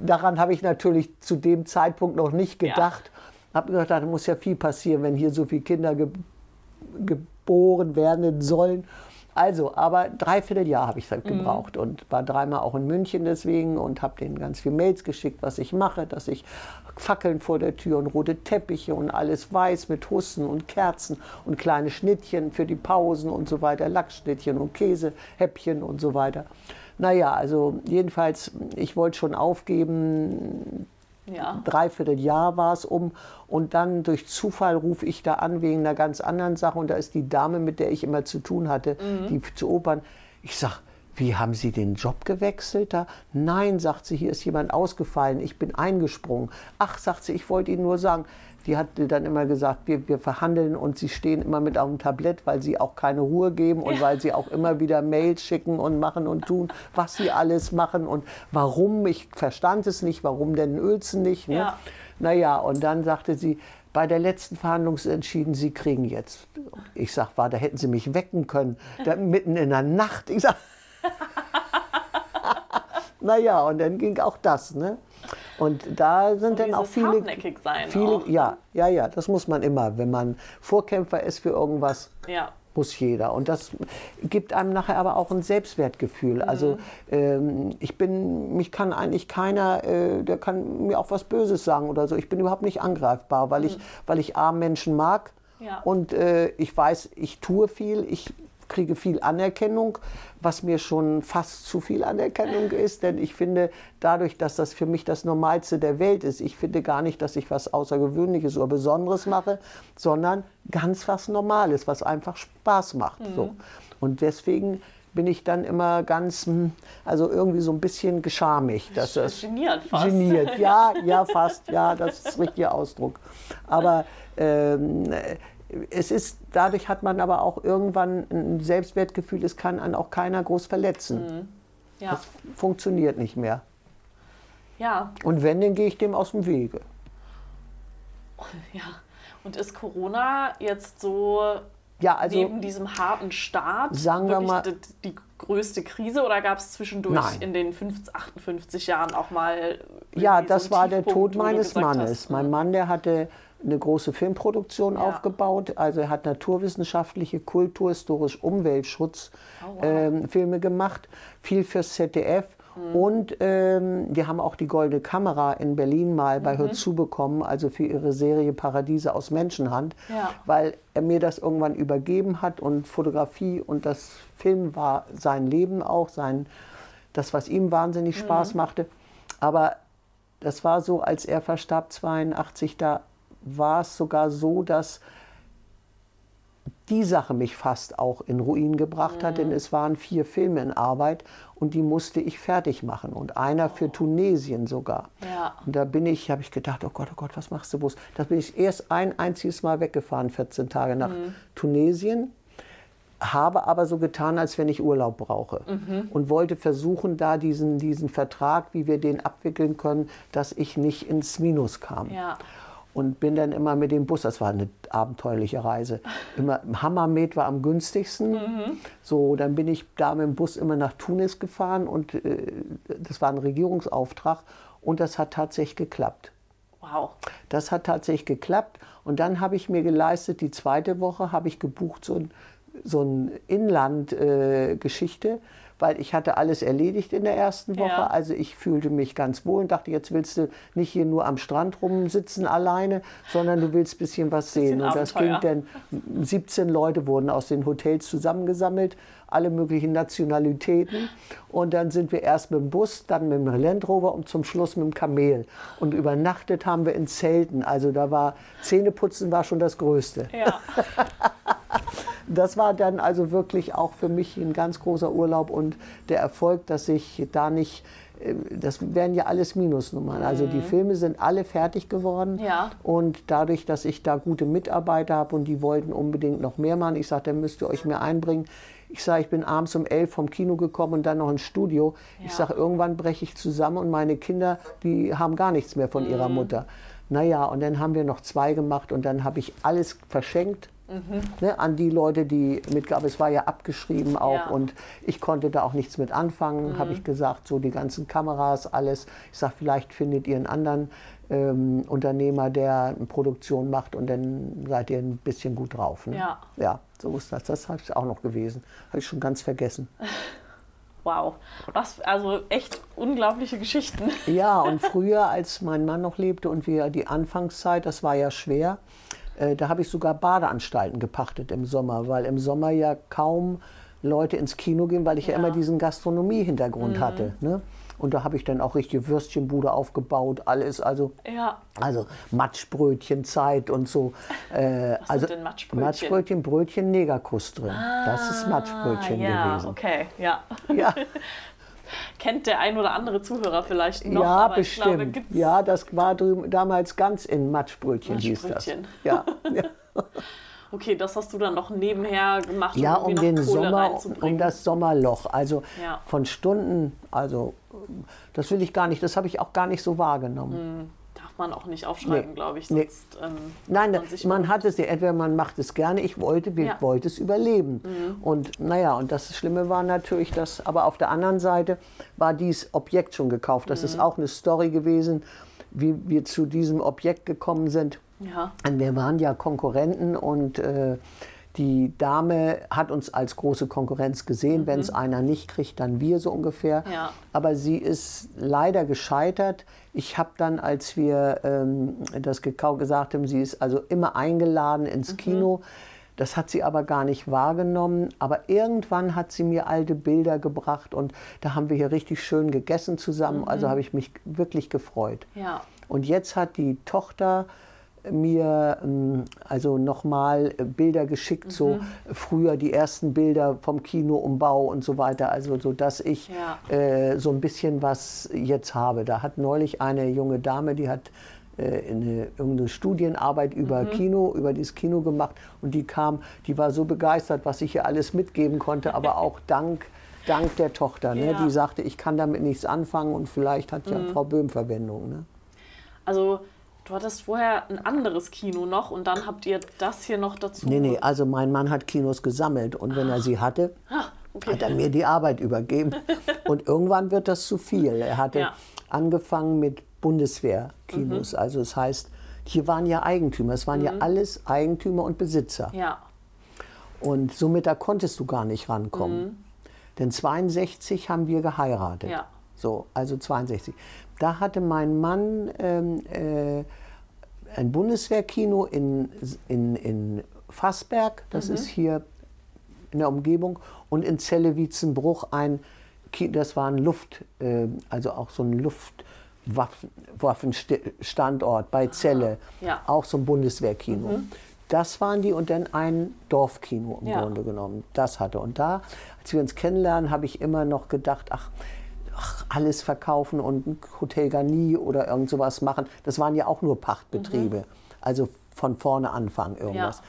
daran habe ich natürlich zu dem Zeitpunkt noch nicht Ja. gedacht. Habe mir gedacht, da muss ja viel passieren, wenn hier so viele Kinder ge geboren werden sollen. Also, aber dreiviertel Jahr habe ich Mhm. halt gebraucht und war dreimal auch in München deswegen und habe denen ganz viel Mails geschickt, was ich mache, dass ich Fackeln vor der Tür und rote Teppiche und alles weiß mit Hussen und Kerzen und kleine Schnittchen für die Pausen und so weiter, Lachsschnittchen und Käsehäppchen und so weiter. Naja, also jedenfalls, ich wollte schon aufgeben, Ja. dreiviertel Jahr war es um. Und dann durch Zufall rufe ich da an wegen einer ganz anderen Sache. Und da ist die Dame, mit der ich immer zu tun hatte, die zu Opern. Ich sag, wie haben Sie den Job gewechselt da? Nein, sagt sie, hier ist jemand ausgefallen. Ich bin eingesprungen. Ach, sagt sie, ich wollte Ihnen nur sagen. Die hat dann immer gesagt, wir, wir verhandeln und sie stehen immer mit auf dem Tablett, weil sie auch keine Ruhe geben und weil sie auch immer wieder Mails schicken und machen und tun, was sie alles machen und warum. Ich verstand es nicht, warum denn Uelzen nicht. Ne? Ja. Naja, und dann sagte sie, bei der letzten Verhandlung ist entschieden, Sie kriegen jetzt. Ich sag, war, da hätten Sie mich wecken können, da, mitten in der Nacht. Ich sag, naja, und dann ging auch das. Ne? Und da sind dann auch viele. hartnäckig sein viele auch, ja, ja, ja, das muss man immer. Wenn man Vorkämpfer ist für irgendwas, Ja. muss jeder. Und das gibt einem nachher aber auch ein Selbstwertgefühl. Mhm. Also ähm, ich bin, mich kann eigentlich keiner, äh, der kann mir auch was Böses sagen oder so. Ich bin überhaupt nicht angreifbar, weil ich, weil ich A, Menschen mag Mhm. Ja. und äh, ich weiß, ich tue viel, ich kriege viel Anerkennung, was mir schon fast zu viel Anerkennung ist, denn ich finde, dadurch, dass das für mich das Normalste der Welt ist, ich finde gar nicht, dass ich was Außergewöhnliches oder Besonderes mache, sondern ganz was Normales, was einfach Spaß macht. So. Und deswegen bin ich dann immer ganz, hm, also irgendwie so ein bisschen geschamig, dass das Geniert fast. Geniert, ja, ja, fast, ja, das ist der richtige Ausdruck. Aber ähm, es ist, dadurch hat man aber auch irgendwann ein Selbstwertgefühl, es kann einen auch keiner groß verletzen. Ja. Das funktioniert nicht mehr. ja. Und wenn, dann gehe ich dem aus dem Wege. Ja. Und ist Corona jetzt so Ja, also neben diesem harten Start Sagen wir mal- die, die größte Krise oder gab es zwischendurch Nein. in den 50, 58 Jahren auch mal Ja, so das einen war der Tiefpunkt, Tod wo du meines Mannes. hast, mein hm, Mann, der hatte eine große Filmproduktion Ja. aufgebaut. Also er hat naturwissenschaftliche, kulturhistorisch, Umweltschutz Oh, wow. ähm, Filme gemacht, viel fürs ZDF. Mhm. Und ähm, die haben auch die Goldene Kamera in Berlin mal bei Mhm. Hör zu bekommen, also für ihre Serie Paradiese aus Menschenhand, Ja. weil er mir das irgendwann übergeben hat und Fotografie und das Film war sein Leben auch, sein, das, was ihm wahnsinnig Spaß Mhm. machte. Aber das war so, als er verstarb, 82, da war es sogar so, dass die Sache mich fast auch in Ruin gebracht hat, Mhm. denn es waren vier Filme in Arbeit und die musste ich fertig machen und einer für Tunesien sogar. Ja. Und da bin ich, habe ich gedacht, oh Gott, oh Gott, was machst du bloß? Da bin ich erst ein einziges Mal weggefahren, 14 Tage nach Mhm. Tunesien, habe aber so getan, als wenn ich Urlaub brauche Mhm. und wollte versuchen, da diesen, diesen Vertrag, wie wir den abwickeln können, dass ich nicht ins Minus kam. Ja. Und bin dann immer mit dem Bus, das war eine abenteuerliche Reise, immer Hammermet war am günstigsten. So, dann bin ich da mit dem Bus immer nach Tunis gefahren und äh, das war ein Regierungsauftrag und das hat tatsächlich geklappt. Wow. Das hat tatsächlich geklappt. Und dann habe ich mir geleistet, die zweite Woche habe ich gebucht so ein so ein Inlandgeschichte. Äh, weil ich hatte alles erledigt in der ersten Woche. Ja. Also ich fühlte mich ganz wohl und dachte, jetzt willst du nicht hier nur am Strand rumsitzen alleine, sondern du willst ein bisschen was sehen. Bisschen und das ging dann, 17 Leute wurden aus den Hotels zusammengesammelt, alle möglichen Nationalitäten. Und dann sind wir erst mit dem Bus, dann mit dem Land Rover und zum Schluss mit dem Kamel. Und übernachtet haben wir in Zelten. Also da war Zähneputzen war schon das Größte. Ja. das war dann also wirklich auch für mich ein ganz großer Urlaub und der Erfolg, dass ich da nicht äh, das wären ja alles Minusnummern. Also die mhm. Filme sind alle fertig geworden. Ja. Und dadurch, dass ich da gute Mitarbeiter habe und die wollten unbedingt noch mehr machen, ich sagte, dann müsst ihr euch mehr einbringen. Ich sage, ich bin abends um elf vom Kino gekommen und dann noch ins Studio. Ja. Ich sage, irgendwann breche ich zusammen und meine Kinder, die haben gar nichts mehr von mhm. ihrer Mutter. Naja, und dann haben wir noch zwei gemacht und dann habe ich alles verschenkt Mhm. Ne, an die Leute, die mitgaben. Es war ja abgeschrieben auch ja. und ich konnte da auch nichts mit anfangen. Mhm. Habe ich gesagt, so die ganzen Kameras, alles. Ich sage, vielleicht findet ihr einen anderen ähm, Unternehmer, der eine Produktion macht und dann seid ihr ein bisschen gut drauf. Ne? Ja. ja, so ist das. Das habe ich auch noch gewesen. Habe ich schon ganz vergessen. Wow, was, also echt unglaubliche Geschichten. Ja, und früher, als mein Mann noch lebte und wir die Anfangszeit, das war ja schwer, äh, da habe ich sogar Badeanstalten gepachtet im Sommer, weil im Sommer ja kaum Leute ins Kino gehen, weil ich ja, ja immer diesen Gastronomie-Hintergrund mhm. hatte. Ne? Und da habe ich dann auch richtige Würstchenbude aufgebaut, alles, also, ja. also Matschbrötchenzeit und so. Äh, Was also sind denn Matschbrötchen? Matschbrötchen, Brötchen, Negerkuss drin. Ah, das ist Matschbrötchen ja, gewesen. Okay, ja. ja. kennt der ein oder andere Zuhörer vielleicht noch. Ja, bestimmt. Glaube, ja, das war damals ganz in Matschbrötchen, Matschbrötchen. hieß das. Ja. ja. Okay, das hast du dann noch nebenher gemacht, um ja, um den Kohle Sommer, um das Sommerloch. Also ja. von Stunden, also das will ich gar nicht, das habe ich auch gar nicht so wahrgenommen. Mhm man auch nicht aufschreiben, nee. glaube ich. Sonst, nee. ähm, Nein, man, man hat es ja, entweder man macht es gerne, ich wollte, wir ja. wollte es überleben. Mhm. Und naja, und das Schlimme war natürlich, dass, aber auf der anderen Seite war dieses Objekt schon gekauft. Das mhm. ist auch eine Story gewesen, wie wir zu diesem Objekt gekommen sind. Ja. Und wir waren ja Konkurrenten und äh, die Dame hat uns als große Konkurrenz gesehen. Mhm. Wenn es einer nicht kriegt, dann wir so ungefähr. Ja. Aber sie ist leider gescheitert. Ich habe dann, als wir ähm, das gekauft gesagt haben, sie ist also immer eingeladen ins mhm. Kino. Das hat sie aber gar nicht wahrgenommen. Aber irgendwann hat sie mir alte Bilder gebracht und da haben wir hier richtig schön gegessen zusammen. Mhm. Also habe ich mich wirklich gefreut. Ja. Und jetzt hat die Tochter mir ähm, also nochmal Bilder geschickt, mhm. so früher die ersten Bilder vom Kinoumbau und so weiter, also so dass ich ja. äh, so ein bisschen was jetzt habe. Da hat neulich eine junge Dame, die hat äh, eine, irgendeine Studienarbeit über mhm. Kino, über dieses Kino gemacht und die kam, die war so begeistert, was ich ihr alles mitgeben konnte, aber auch dank dank der Tochter, ne? Ja. die sagte, ich kann damit nichts anfangen und vielleicht hat ja mhm. Frau Böhm Verwendung. Ne? Also Du hattest vorher ein anderes Kino noch und dann habt ihr das hier noch dazu. Nee, nee, also mein Mann hat Kinos gesammelt und wenn er sie hatte, ah, okay. hat er mir die Arbeit übergeben. und irgendwann wird das zu viel. Er hatte ja. angefangen mit Bundeswehrkinos. Mhm. Also das heißt, hier waren ja Eigentümer. Es waren mhm. ja alles Eigentümer und Besitzer. Ja. Und somit da konntest du gar nicht rankommen. Mhm. Denn 62 haben wir geheiratet. Ja. So, also 62. Da hatte mein Mann ähm, äh, ein Bundeswehrkino in, in, in Fassberg, das mhm. ist hier in der Umgebung, und in Celle-Wietzenbruch ein Kino, das war ein Luft, äh, also auch so ein Luftwaffenstandort bei Celle, ja. auch so ein Bundeswehrkino. Mhm. Das waren die und dann ein Dorfkino im ja. Grunde genommen. Das hatte. Und da, als wir uns kennenlernen, habe ich immer noch gedacht, ach, ach, alles verkaufen und ein Hotel Garni oder irgend sowas machen. Das waren ja auch nur Pachtbetriebe. Mhm. Also von vorne anfangen irgendwas. Ja.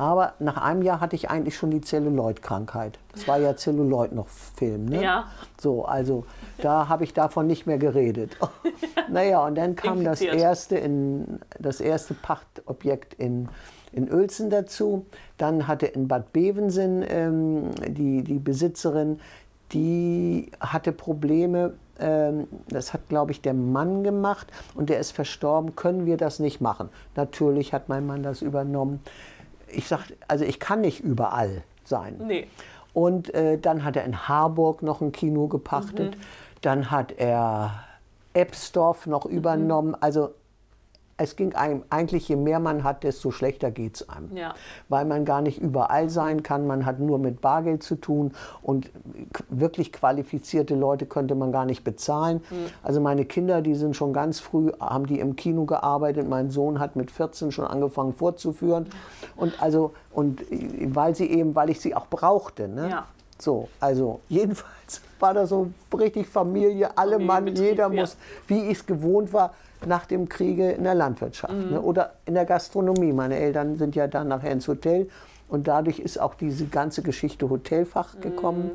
Aber nach einem Jahr hatte ich eigentlich schon die Zelluloid-Krankheit. Das war ja Zelluloid noch Film, ne? Ja. So, also da habe ich davon nicht mehr geredet. naja, und dann kam das erste, in, das erste Pachtobjekt in, in Uelzen dazu. Dann hatte in Bad Bevensen ähm, die, die Besitzerin die hatte Probleme, ähm, das hat, glaube ich, der Mann gemacht und der ist verstorben, können wir das nicht machen. Natürlich hat mein Mann das übernommen. Ich sage, also ich kann nicht überall sein. Nee. Und äh, dann hat er in Harburg noch ein Kino gepachtet. Mhm. Dann hat er Ebsdorf noch Mhm. übernommen. Also es ging einem eigentlich, je mehr man hat, desto schlechter geht es einem. Ja. Weil man gar nicht überall sein kann. Man hat nur mit Bargeld zu tun und wirklich qualifizierte Leute könnte man gar nicht bezahlen. Also meine Kinder, die sind schon ganz früh, haben die im Kino gearbeitet. Mein Sohn hat mit 14 schon angefangen vorzuführen. Und also, und äh, weil sie eben, weil ich sie auch brauchte. Ne? Ja. So, also jedenfalls war das so richtig Familie, alle Mann, jeder muss, wie ich es gewohnt war, nach dem Kriege in der Landwirtschaft Mhm. ne, oder in der Gastronomie. Meine Eltern sind ja dann nachher ins Hotel und dadurch ist auch diese ganze Geschichte Hotelfach gekommen.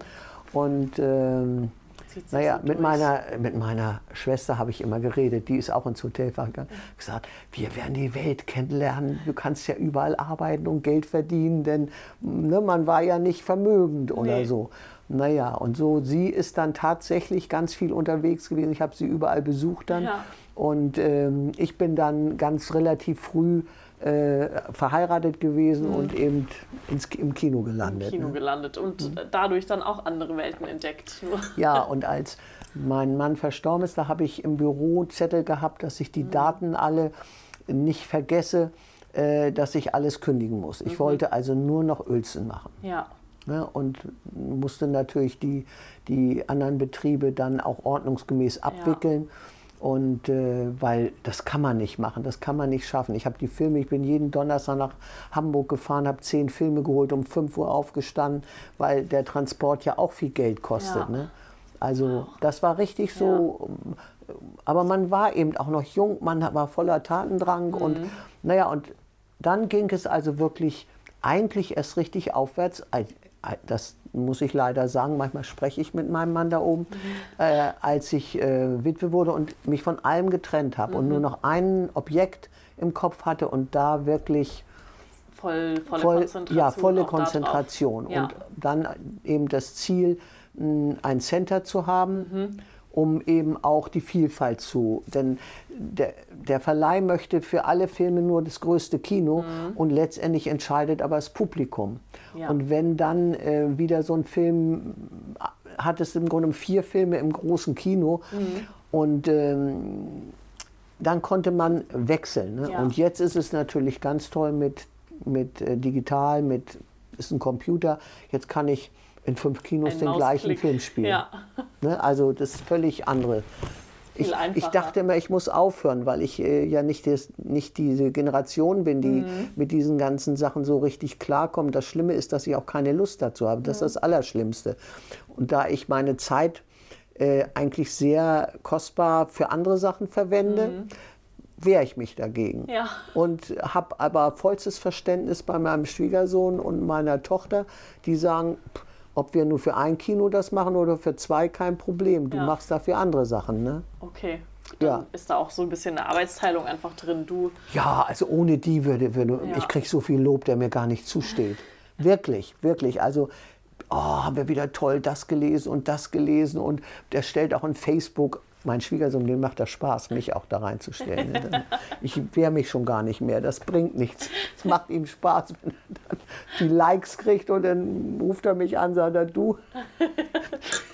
Und ähm, Mhm. Naja, so mit durch. meiner, mit meiner Schwester habe ich immer geredet, die ist auch ins Hotelfach gegangen. Gesagt, wir werden die Welt kennenlernen, du kannst ja überall arbeiten und Geld verdienen, denn ne, man war ja nicht vermögend oder Nee. so. Naja, und so, sie ist dann tatsächlich ganz viel unterwegs gewesen. Ich habe sie überall besucht dann. Ja. Und ähm, ich bin dann ganz relativ früh äh, verheiratet gewesen und eben ins, im Kino gelandet. Kino ne? gelandet und dadurch dann auch andere Welten entdeckt. Ja, und als mein Mann verstorben ist, da habe ich im Büro Zettel gehabt, dass ich die Daten alle nicht vergesse, äh, dass ich alles kündigen muss. Ich wollte also nur noch Uelzen machen. Ja. Ne, und musste natürlich die, die anderen Betriebe dann auch ordnungsgemäß abwickeln. Und äh, weil das kann man nicht machen, das kann man nicht schaffen. Ich habe die Filme, ich bin jeden Donnerstag nach Hamburg gefahren, habe zehn Filme geholt, um 5 Uhr aufgestanden, weil der Transport ja auch viel Geld kostet. Ja. Ne? Also das war richtig so. Aber man war eben auch noch jung, man war voller Tatendrang und naja, und dann ging es also wirklich eigentlich erst richtig aufwärts. Das muss ich leider sagen, manchmal spreche ich mit meinem Mann da oben, äh, als ich äh, Witwe wurde und mich von allem getrennt habe und nur noch ein Objekt im Kopf hatte und da wirklich Voll, volle voll, Konzentration. ja, volle. Konzentration. Ja. Und dann eben das Ziel, ein Center zu haben, Mhm. Um eben auch die Vielfalt zu. Denn der, der Verleih möchte für alle Filme nur das größte Kino und letztendlich entscheidet aber das Publikum. Mhm. Ja. Und wenn dann äh, wieder so ein Film, hat es im Grunde vier Filme im großen Kino Mhm. und ähm, dann konnte man wechseln. Ne? Ja. Und jetzt ist es natürlich ganz toll mit, mit äh, digital, mit ist ein Computer. Jetzt kann ich in fünf Kinos Ein den gleichen. Film spielen. Ja. Ne? Also das ist völlig andere. Ich, ich dachte immer, ich muss aufhören, weil ich äh, ja nicht, das, nicht diese Generation bin, die Mhm. mit diesen ganzen Sachen so richtig klarkommt. Das Schlimme ist, dass ich auch keine Lust dazu habe. Das ist Mhm. das Allerschlimmste. Und da ich meine Zeit äh, eigentlich sehr kostbar für andere Sachen verwende, wehre ich mich dagegen. Mhm. Ja. Und habe aber vollstes Verständnis bei meinem Schwiegersohn und meiner Tochter, die sagen, pff, ob wir nur für ein Kino das machen oder für zwei, kein Problem. Du Ja. machst dafür andere Sachen. Ne? Okay. Dann Ja. ist da auch so ein bisschen eine Arbeitsteilung einfach drin. Du, Ja, also ohne die würde, würde Ja. ich kriege so viel Lob, der mir gar nicht zusteht. Wirklich, wirklich. Also oh, haben wir wieder toll das gelesen und das gelesen und der stellt auch in Facebook. Mein Schwiegersohn, dem macht das Spaß, mich auch da reinzustellen. ne? Ich wehre mich schon gar nicht mehr. Das bringt nichts. Es macht ihm Spaß, wenn er dann die Likes kriegt und dann ruft er mich an, sagt er, du,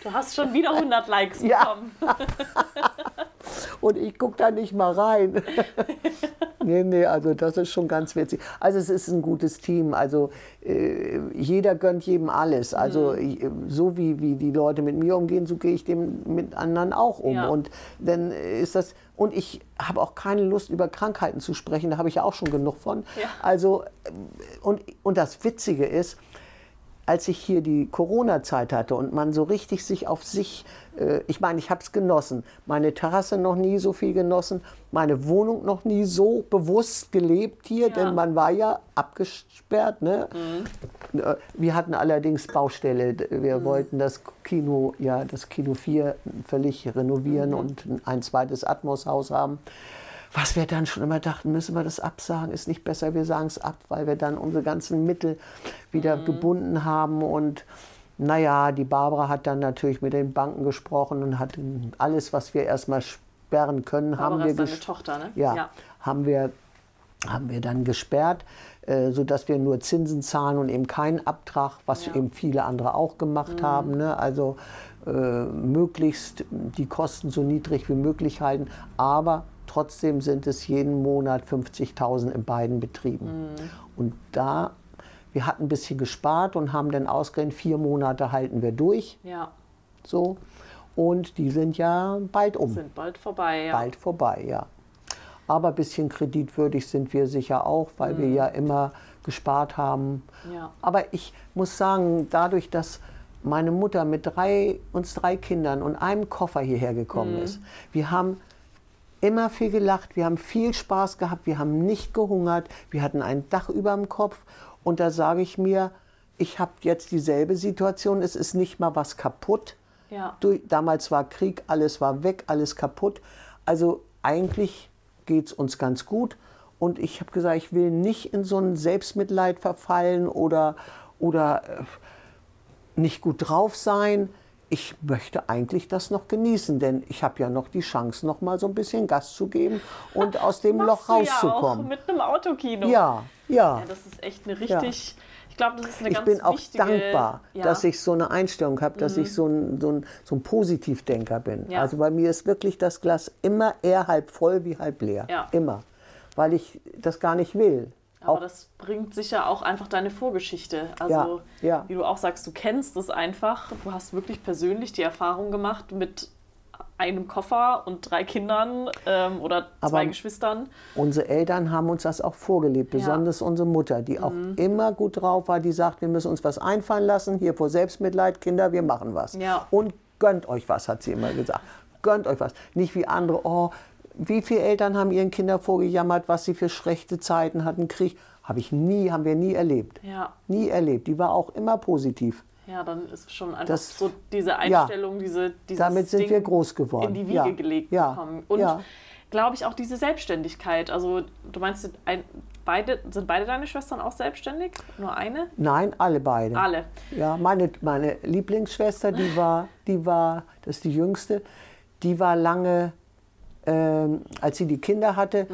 du hast schon wieder 100 Likes Ja. bekommen. und ich gucke da nicht mal rein. nee, nee, also das ist schon ganz witzig. Also es ist ein gutes Team. Also äh, jeder gönnt jedem alles. Also Mhm. so wie, wie die Leute mit mir umgehen, so gehe ich dem mit anderen auch um. Ja. Und dann ist das. Und ich habe auch keine Lust, über Krankheiten zu sprechen. Da habe ich ja auch schon genug von. Ja. Also, äh, und, und das Witzige ist, als ich hier die Corona-Zeit hatte und man so richtig sich auf sich, äh, ich meine, ich habe es genossen, meine Terrasse noch nie so viel genossen, meine Wohnung noch nie so bewusst gelebt hier, Ja. denn man war ja abgesperrt. Ne? Äh, Wir hatten allerdings Baustelle. Wir wollten das Kino, ja, das Kino 4 völlig renovieren und ein zweites Atmos-Haus haben. Was wir dann schon immer dachten, müssen wir das absagen, ist nicht besser, wir sagen es ab, weil wir dann unsere ganzen Mittel wieder gebunden haben. Und naja, die Barbara hat dann natürlich mit den Banken gesprochen und hat alles, was wir erstmal sperren können, haben Barbara wir ist deine ges- Tochter, ne? ja, Ja. haben wir haben wir dann gesperrt, äh, sodass wir nur Zinsen zahlen und eben keinen Abtrag, was Ja. eben viele andere auch gemacht haben. Ne? Also äh, möglichst die Kosten so niedrig wie möglich halten. Aber trotzdem sind es jeden Monat 50.000 in beiden Betrieben. Und da, wir hatten ein bisschen gespart und haben dann ausgerechnet, vier Monate halten wir durch. Ja, So. Und die sind ja bald um sind bald vorbei. Ja. bald vorbei, ja. Aber ein bisschen kreditwürdig sind wir sicher auch, weil wir ja immer gespart haben. Ja. Aber ich muss sagen, dadurch, dass meine Mutter mit drei, uns drei Kindern und einem Koffer hierher gekommen ist, wir haben immer viel gelacht, wir haben viel Spaß gehabt, wir haben nicht gehungert, wir hatten ein Dach über dem Kopf. Und da sage ich mir, ich habe jetzt dieselbe Situation, es ist nicht mal was kaputt. Ja. Damals war Krieg, alles war weg, alles kaputt. Also eigentlich geht es uns ganz gut. Und ich habe gesagt, ich will nicht in so ein Selbstmitleid verfallen oder, oder äh, nicht gut drauf sein. Ich möchte eigentlich das noch genießen, denn ich habe ja noch die Chance, noch mal so ein bisschen Gas zu geben und aus dem Loch du ja auch rauszukommen. mit einem Autokino. Ja, ja. Ja, das ist echt eine richtig. Ich glaube, das ist eine Ich ganz bin auch wichtige, dankbar, ja. Mhm. dass ich so eine Einstellung habe, dass ich so ein, so, ein, so ein Positivdenker bin. Ja. Also bei mir ist wirklich das Glas immer eher halb voll wie halb leer. Ja. Immer. Weil ich das gar nicht will. Aber Auch, das bringt sicher auch einfach deine Vorgeschichte. Ja, Also, ja. wie du auch sagst, du kennst es einfach. Du hast wirklich persönlich die Erfahrung gemacht mit einem Koffer und drei Kindern ähm, oder zwei Aber- Geschwistern. unsere Eltern haben uns das auch vorgelebt, Ja. Mhm. besonders unsere Mutter, die auch immer gut drauf war, die sagt, wir müssen uns was einfallen lassen, hier vor Selbstmitleid, Kinder, wir machen was. Ja. Und gönnt euch was, hat sie immer gesagt. Gönnt euch was. Nicht wie andere, oh, wie viele Eltern haben ihren Kindern vorgejammert, was sie für schlechte Zeiten hatten, Krieg. Habe ich nie, haben wir nie erlebt. Ja. Nie erlebt. Die war auch immer positiv. Ja, dann ist schon einfach Das- so diese Einstellung, diese dieses Damit sind Ding wir groß geworden. in die Wiege Ja. gelegt Ja. bekommen. Und Ja. glaube ich auch diese Selbstständigkeit. Also du meinst, ein, beide, sind beide deine Schwestern auch selbstständig? Nur eine? Nein, alle beide. Alle. Ja, meine, meine Lieblingsschwester, die war, die war, das ist die jüngste, die war lange, ähm, als sie die Kinder hatte,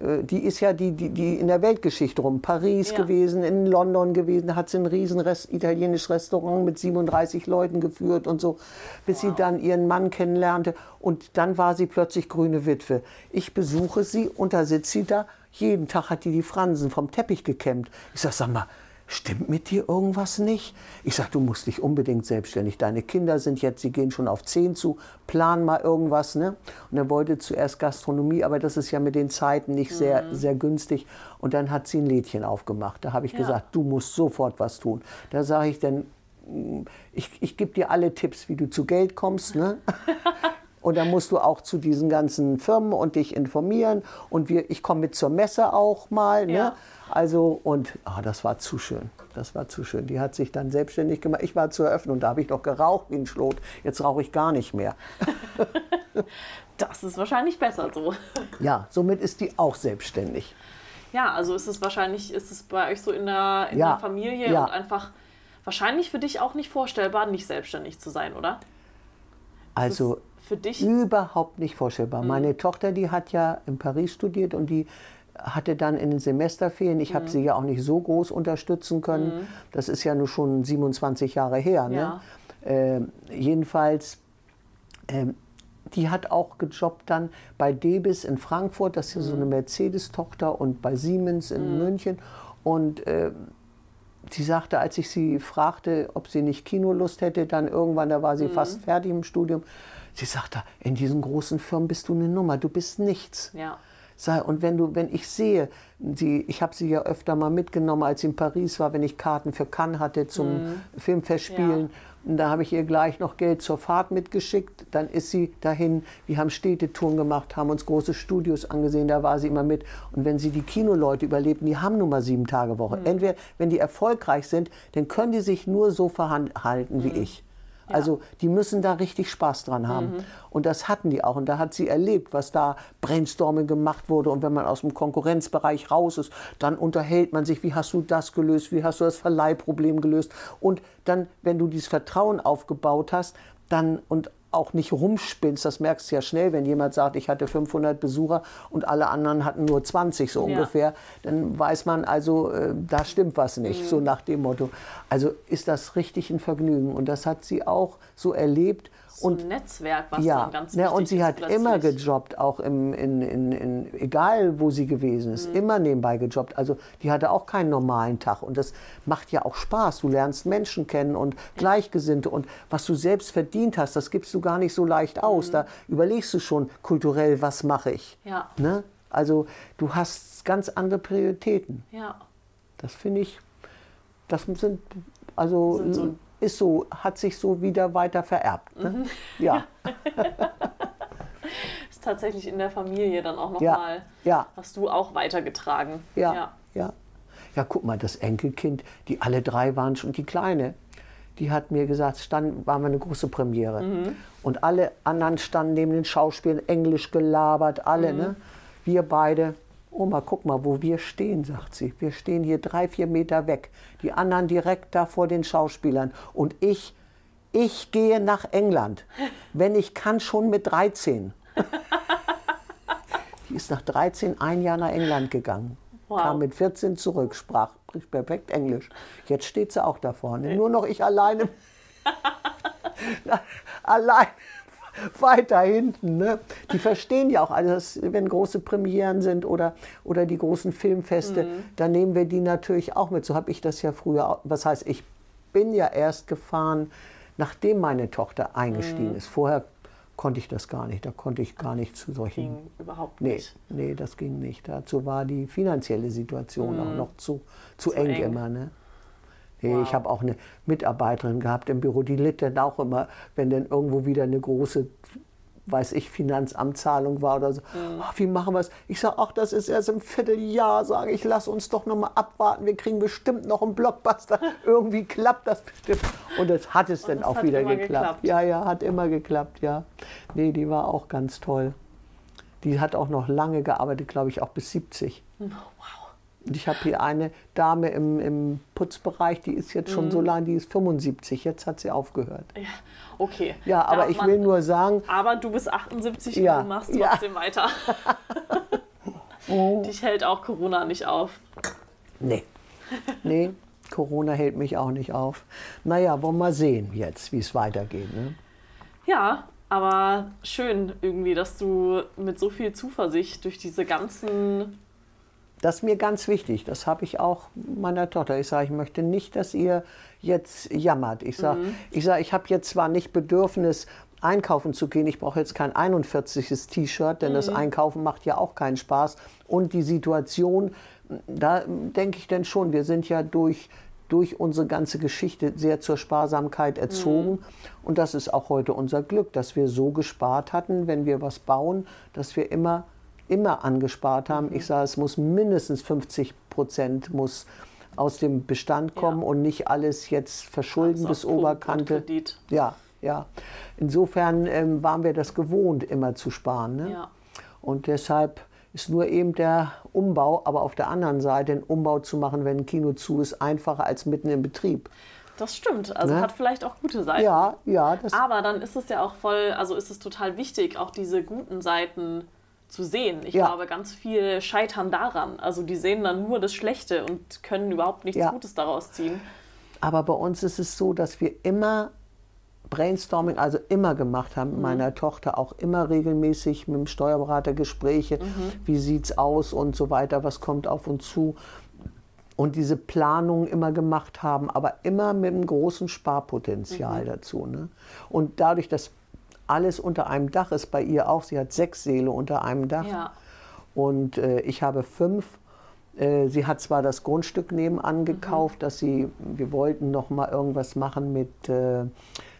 äh, die ist ja die, die, die in der Weltgeschichte rum, Paris Ja. gewesen, in London gewesen, hat sie ein riesen Rest, italienisches Restaurant mit 37 Leuten geführt und so, bis sie dann ihren Mann kennenlernte und dann war sie plötzlich grüne Witwe. Ich besuche sie und da sitzt sie da, jeden Tag hat die die Fransen vom Teppich gekämmt. Ich sag, sag mal, Stimmt mit dir irgendwas nicht? Ich sag, du musst dich unbedingt selbstständig. Deine Kinder sind jetzt, sie gehen schon auf 10 zu, plan mal irgendwas. Ne? Und er wollte zuerst Gastronomie, aber das ist ja mit den Zeiten nicht sehr, sehr günstig. Und dann hat sie ein Lädchen aufgemacht. Da habe ich Ja. gesagt, du musst sofort was tun. Da sage ich dann, mm, ich, ich gebe dir alle Tipps, wie du zu Geld kommst. Ne? Und dann musst du auch zu diesen ganzen Firmen und dich informieren. Und wir, ich komme mit zur Messe auch mal. Ne? Ja. Also, und ah, das war zu schön. Das war zu schön. Die hat sich dann selbstständig gemacht. Ich war zur Eröffnung, da habe ich noch geraucht wie ein Schlot. Jetzt rauche ich gar nicht mehr. Das ist wahrscheinlich besser so. Ja, somit ist die auch selbstständig. Ja, also ist es wahrscheinlich, ist es bei euch so in der, in Ja, der Familie ja. und einfach wahrscheinlich für dich auch nicht vorstellbar, nicht selbstständig zu sein, oder? Also für dich. überhaupt nicht vorstellbar. Meine Tochter, die hat ja in Paris studiert und die hatte dann in den Semesterferien, ich habe sie ja auch nicht so groß unterstützen können, das ist ja nur schon 27 Jahre her. Ne? Ja. Ähm, jedenfalls, ähm, die hat auch gejobbt dann bei Debis in Frankfurt, das ist ja so eine Mercedes-Tochter, und bei Siemens in München. Und ähm, sie sagte, als ich sie fragte, ob sie nicht Kinolust hätte, dann irgendwann, da war sie fast fertig im Studium, sie sagte, in diesen großen Firmen bist du eine Nummer, du bist nichts. Ja. Und wenn du, wenn ich sehe, sie, ich habe sie ja öfter mal mitgenommen, als sie in Paris war, wenn ich Karten für Cannes hatte zum Filmfestspielen. Und da habe ich ihr gleich noch Geld zur Fahrt mitgeschickt. Dann ist sie dahin. Wir haben Städtetouren gemacht, haben uns große Studios angesehen. Da war sie immer mit. Und wenn sie die Kinoleute überlebten, die haben nun mal sieben Tage Woche. Entweder, wenn die erfolgreich sind, dann können die sich nur so verhalten wie ich. Also die müssen da richtig Spaß dran haben. Und das hatten die auch. Und da hat sie erlebt, was da Brainstorming gemacht wurde. Und wenn man aus dem Konkurrenzbereich raus ist, dann unterhält man sich, wie hast du das gelöst, wie hast du das Verleihproblem gelöst. Und dann, wenn du dieses Vertrauen aufgebaut hast, dann und auch nicht rumspinnst. Das merkst du ja schnell, wenn jemand sagt, ich hatte 500 Besucher und alle anderen hatten nur 20 so Ja. ungefähr. Dann weiß man also, äh, da stimmt was nicht, so nach dem Motto. Also ist das richtig ein Vergnügen. Und das hat sie auch so erlebt. So ein Netzwerk, was Ja, dann ganz ne, wichtig und sie hat plötzlich. immer gejobbt, auch im, in, in, in, egal wo sie gewesen ist, Mhm. immer nebenbei gejobbt. Also die hatte auch keinen normalen Tag und das macht ja auch Spaß. Du lernst Menschen kennen und Gleichgesinnte und was du selbst verdient hast, das gibst du gar nicht so leicht aus. Mhm. Da überlegst du schon kulturell, was mache ich. Ja. Ne? Also du hast ganz andere Prioritäten. Ja. Das finde ich, das sind, also Sind so- ist so, hat sich so wieder weiter vererbt. Mhm. Ne? Ja. Ist tatsächlich in der Familie dann auch Ja, nochmal, ja. hast du auch weitergetragen. Ja, ja. Ja, guck mal, das Enkelkind, die alle drei waren schon, die Kleine, die hat mir gesagt, stand, war mal eine große Premiere. Und alle anderen standen neben den Schauspielern, Englisch gelabert, alle, ne? Wir beide, Oma, guck mal, wo wir stehen, sagt sie. Wir stehen hier drei, vier Meter weg. Die anderen direkt da vor den Schauspielern. Und ich, ich gehe nach England. Wenn ich kann, schon mit 13. Die ist nach 13 ein Jahr nach England gegangen. Wow. Kam mit 14 zurück, sprach perfekt Englisch. Jetzt steht sie auch da vorne. Nur noch ich alleine. allein weiter hinten. Ne? Die verstehen ja auch, das, wenn große Premieren sind oder, oder die großen Filmfeste, dann nehmen wir die natürlich auch mit. So habe ich das ja früher, auch- was heißt, ich bin ja erst gefahren, nachdem meine Tochter eingestiegen ist. Vorher konnte ich das gar nicht, da konnte ich gar nicht zu solchen Ging überhaupt Nee, nicht. nee, das ging nicht. Dazu war die finanzielle Situation auch noch zu, zu, Zu eng, eng. immer. Ne? Wow. Ich habe auch eine Mitarbeiterin gehabt im Büro, die litt dann auch immer, wenn dann irgendwo wieder eine große, weiß ich, Finanzamtzahlung war oder so. Ach, wie machen wir es? Ich sage, ach, das ist erst im Vierteljahr, sage ich, lass uns doch noch mal abwarten, wir kriegen bestimmt noch einen Blockbuster. Irgendwie klappt das bestimmt. Und das hat es dann auch wieder geklappt. geklappt. Ja, ja, hat immer geklappt, ja. Nee, die war auch ganz toll. Die hat auch noch lange gearbeitet, glaube ich, auch bis 70. Wow. Ich habe hier eine Dame im, im Putzbereich, die ist jetzt schon so Mhm. lange, die ist 75, jetzt hat sie aufgehört. Ja, okay. Ja, aber Darf ich man- will nur sagen, Aber du bist 78 Ja, und du machst ja. trotzdem weiter. Dich hält auch Corona nicht auf. nee, nee, Corona hält mich auch nicht auf. Naja, wollen wir mal sehen jetzt, wie es weitergeht. Ne? Ja, aber schön irgendwie, dass du mit so viel Zuversicht durch diese ganzen. Das ist mir ganz wichtig. Das habe ich auch meiner Tochter. Ich sage, ich möchte nicht, dass ihr jetzt jammert. Ich sage, ich, sag, ich habe jetzt zwar nicht Bedürfnis, einkaufen zu gehen. Ich brauche jetzt kein 41. T-Shirt, denn das Einkaufen macht ja auch keinen Spaß. Und die Situation, da denke ich denn schon, wir sind ja durch, durch unsere ganze Geschichte sehr zur Sparsamkeit erzogen. Und das ist auch heute unser Glück, dass wir so gespart hatten, wenn wir was bauen, dass wir immer immer angespart haben. Ich sage, es muss mindestens 50 Prozent muss aus dem Bestand kommen Ja. und nicht alles jetzt verschulden bis Oberkante. Kredit. Ja, ja. Insofern ähm, waren wir das gewohnt, immer zu sparen. Ne? Ja. Und deshalb ist nur eben der Umbau, aber auf der anderen Seite einen Umbau zu machen, wenn ein Kino zu ist, einfacher als mitten im Betrieb. Das stimmt. Also Ne? hat vielleicht auch gute Seiten. Ja, ja, das Aber dann ist es ja auch voll, also ist es total wichtig, auch diese guten Seiten zu sehen. Ich Ja. glaube, ganz viele scheitern daran. Also die sehen dann nur das Schlechte und können überhaupt nichts Ja. Gutes daraus ziehen. Aber bei uns ist es so, dass wir immer Brainstorming, also immer gemacht haben, mit meiner Tochter auch immer regelmäßig mit dem Steuerberater Gespräche, wie sieht's aus und so weiter, was kommt auf uns zu. Und diese Planung immer gemacht haben, aber immer mit einem großen Sparpotenzial dazu. Ne? Und dadurch, dass alles unter einem Dach ist, bei ihr auch, sie hat sechs Seele unter einem Dach Ja. und äh, ich habe fünf. Äh, sie hat zwar das Grundstück nebenan gekauft, dass sie, wir wollten noch mal irgendwas machen mit, äh,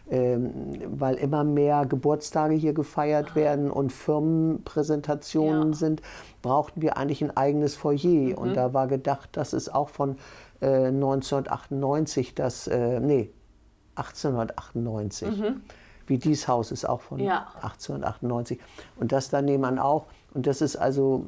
ähm, weil immer mehr Geburtstage hier gefeiert werden und Firmenpräsentationen Ja. sind, brauchten wir eigentlich ein eigenes Foyer. Und da war gedacht, das ist auch von äh, 1998, das, äh, nee, 1898. wie dies Haus ist auch von Ja. 1898. Und das da nebenan auch. Und das ist also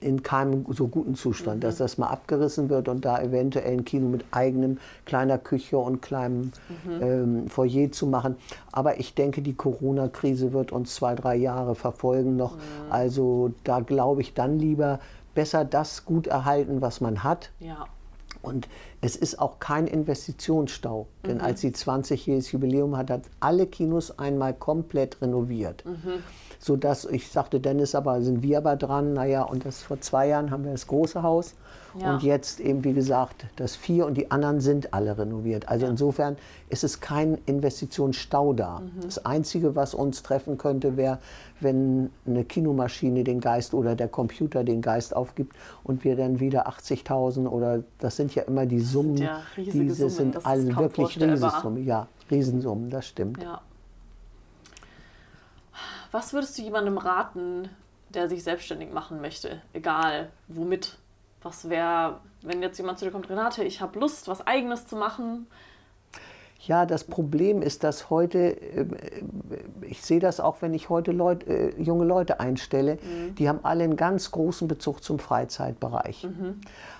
in keinem so guten Zustand, dass das mal abgerissen wird und da eventuell ein Kino mit eigenem kleiner Küche und kleinem ähm, Foyer zu machen. Aber ich denke, die Corona-Krise wird uns zwei, drei Jahre verfolgen noch. Also da glaube ich dann lieber besser das gut erhalten, was man hat. Ja. Und es ist auch kein Investitionsstau. Denn Mhm. als sie 20-jähriges Jubiläum hat, hat alle Kinos einmal komplett renoviert. Mhm. Sodass ich sagte, Dennis, aber sind wir aber dran? Naja, und das vor zwei Jahren haben wir das große Haus. Ja. Und jetzt eben, wie gesagt, das vier und die anderen sind alle renoviert. Also insofern ist es kein Investitionsstau da. Mhm. Das Einzige, was uns treffen könnte, wäre, wenn eine Kinomaschine den Geist oder der Computer den Geist aufgibt und wir dann wieder 80.000 oder das sind ja immer die Summen, ja riesige diese Summen, sind alle wirklich. Riesensummen. Ja, Riesensummen, das stimmt. Ja. Was würdest du jemandem raten, der sich selbstständig machen möchte? Egal, womit? Was wäre, wenn jetzt jemand zu dir kommt, Renate, ich habe Lust, was Eigenes zu machen? Ja, das Problem ist, dass heute, äh, ich sehe das auch, wenn ich heute Leut, äh, junge Leute einstelle, die haben alle einen ganz großen Bezug zum Freizeitbereich.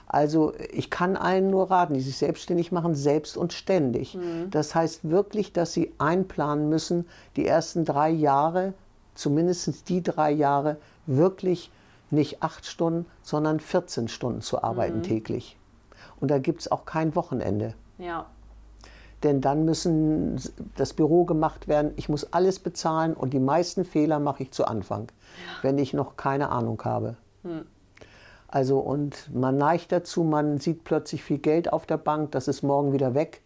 Also ich kann allen nur raten, die sich selbstständig machen, selbst und ständig. Das heißt wirklich, dass sie einplanen müssen, die ersten drei Jahre, zumindest die drei Jahre, wirklich nicht acht Stunden, sondern 14 Stunden zu arbeiten täglich. Und da gibt es auch kein Wochenende Ja, denn dann müssen das Büro gemacht werden. Ich muss alles bezahlen und die meisten Fehler mache ich zu Anfang, wenn ich noch keine Ahnung habe. Also und man neigt dazu, man sieht plötzlich viel Geld auf der Bank, das ist morgen wieder weg,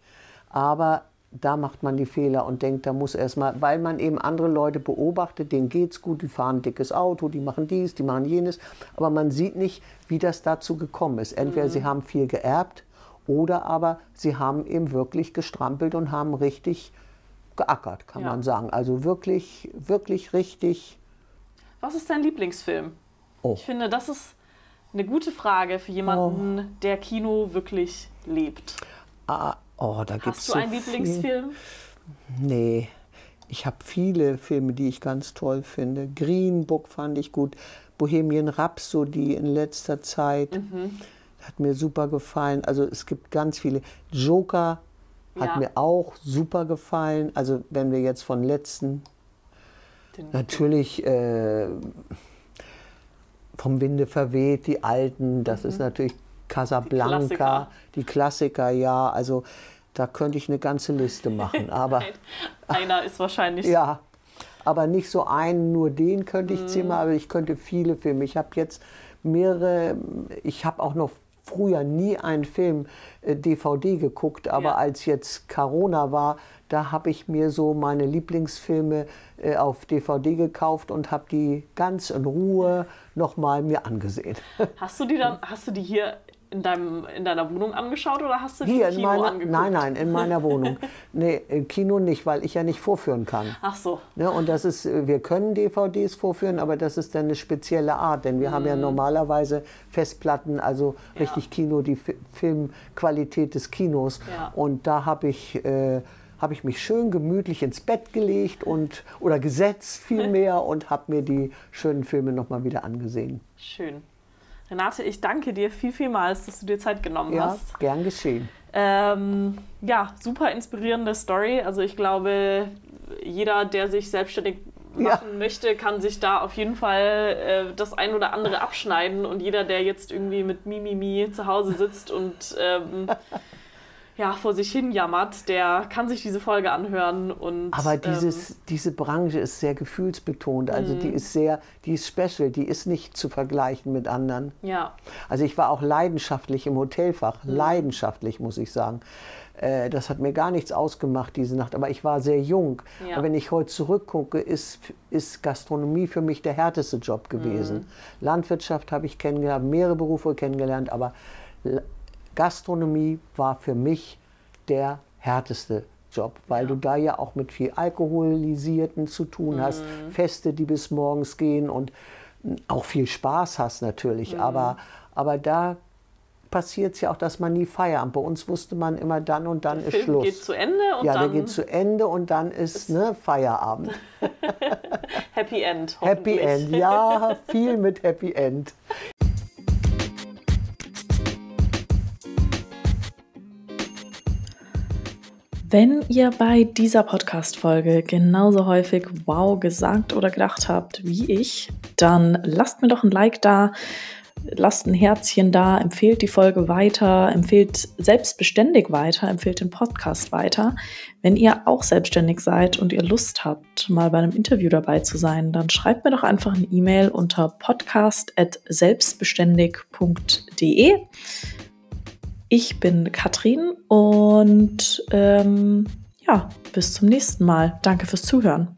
aber da macht man die Fehler und denkt, da muss erstmal, weil man eben andere Leute beobachtet, denen geht's gut, die fahren ein dickes Auto, die machen dies, die machen jenes, aber man sieht nicht, wie das dazu gekommen ist. Entweder sie haben viel geerbt oder aber sie haben eben wirklich gestrampelt und haben richtig geackert, kann Ja. man sagen. Also wirklich, wirklich richtig. Was ist dein Lieblingsfilm? Oh. Ich finde, das ist eine gute Frage für jemanden, Oh. der Kino wirklich lebt. Ah, oh, da gibt's Hast du so einen. Lieblingsfilm? Nee, ich habe viele Filme, die ich ganz toll finde. Green Book fand ich gut. Bohemian Rhapsody in letzter Zeit Mhm. hat mir super gefallen. Also es gibt ganz viele. Joker hat Ja. mir auch super gefallen. Also wenn wir jetzt von letzten Den, Natürlich äh, vom Winde verweht, die alten, das ist natürlich Casablanca, Mhm. Klassiker. die Klassiker. ja. Also da könnte ich eine ganze Liste machen. Aber Einer ist wahrscheinlich. ja, aber nicht so einen, nur den könnte ich ziehen, aber ich könnte viele Filme. Ich habe jetzt mehrere, ich habe auch noch früher nie einen Film äh, DVD geguckt, aber Ja. als jetzt Corona war, da habe ich mir so meine Lieblingsfilme äh, auf DVD gekauft und habe die ganz in Ruhe nochmal mir angesehen. Hast du die dann, hast du die hier in, deinem, in deiner Wohnung angeschaut oder hast du die Hier Kino meiner, angeguckt? nein, nein, in meiner Wohnung. Nee, im Kino nicht, weil ich ja nicht vorführen kann. Ach so. Ne, und das ist, wir können DVDs vorführen, aber das ist dann eine spezielle Art, denn wir haben ja normalerweise Festplatten, also Ja. richtig Kino, die Fi- Filmqualität des Kinos. Ja. Und da habe ich, äh, hab ich mich schön gemütlich ins Bett gelegt und oder gesetzt vielmehr und habe mir die schönen Filme nochmal wieder angesehen. Schön. Renate, ich danke dir viel, vielmals, dass du dir Zeit genommen Ja, hast. gern geschehen. Ähm, ja, super inspirierende Story. Also ich glaube, jeder, der sich selbstständig Ja. machen möchte, kann sich da auf jeden Fall äh, das ein oder andere abschneiden. Und jeder, der jetzt irgendwie mit Mimimi zu Hause sitzt und ähm, ja, vor sich hin jammert, der kann sich diese Folge anhören. Und, Aber ähm, dieses, diese Branche ist sehr gefühlsbetont, also die ist sehr, die ist special, die ist nicht zu vergleichen mit anderen. ja, Also ich war auch leidenschaftlich im Hotelfach, leidenschaftlich muss ich sagen. Äh, Das hat mir gar nichts ausgemacht diese Nacht, aber ich war sehr jung. Ja. Und wenn ich heute zurückgucke, ist, ist Gastronomie für mich der härteste Job gewesen. Landwirtschaft habe ich kennengelernt, mehrere Berufe kennengelernt, aber Gastronomie war für mich der härteste Job, weil Ja. du da ja auch mit viel Alkoholisierten zu tun hast, Feste, die bis morgens gehen und auch viel Spaß hast natürlich. Aber, aber da passiert es ja auch, dass man nie feiert. Bei uns wusste man immer dann und dann Der ist Film Schluss. geht zu Ende und ja, dann der geht zu Ende und dann ist ne, Feierabend. Happy End. Happy. End, ja, viel mit Happy End. Wenn ihr bei dieser Podcast-Folge genauso häufig Wow gesagt oder gedacht habt wie ich, dann lasst mir doch ein Like da, lasst ein Herzchen da, empfehlt die Folge weiter, empfehlt selbstbeständig weiter, empfehlt den Podcast weiter. Wenn ihr auch selbstständig seid und ihr Lust habt, mal bei einem Interview dabei zu sein, dann schreibt mir doch einfach eine E-Mail unter podcast.selbstbeständig.de. Ich bin Katrin und ähm, ja, bis zum nächsten Mal. Danke fürs Zuhören.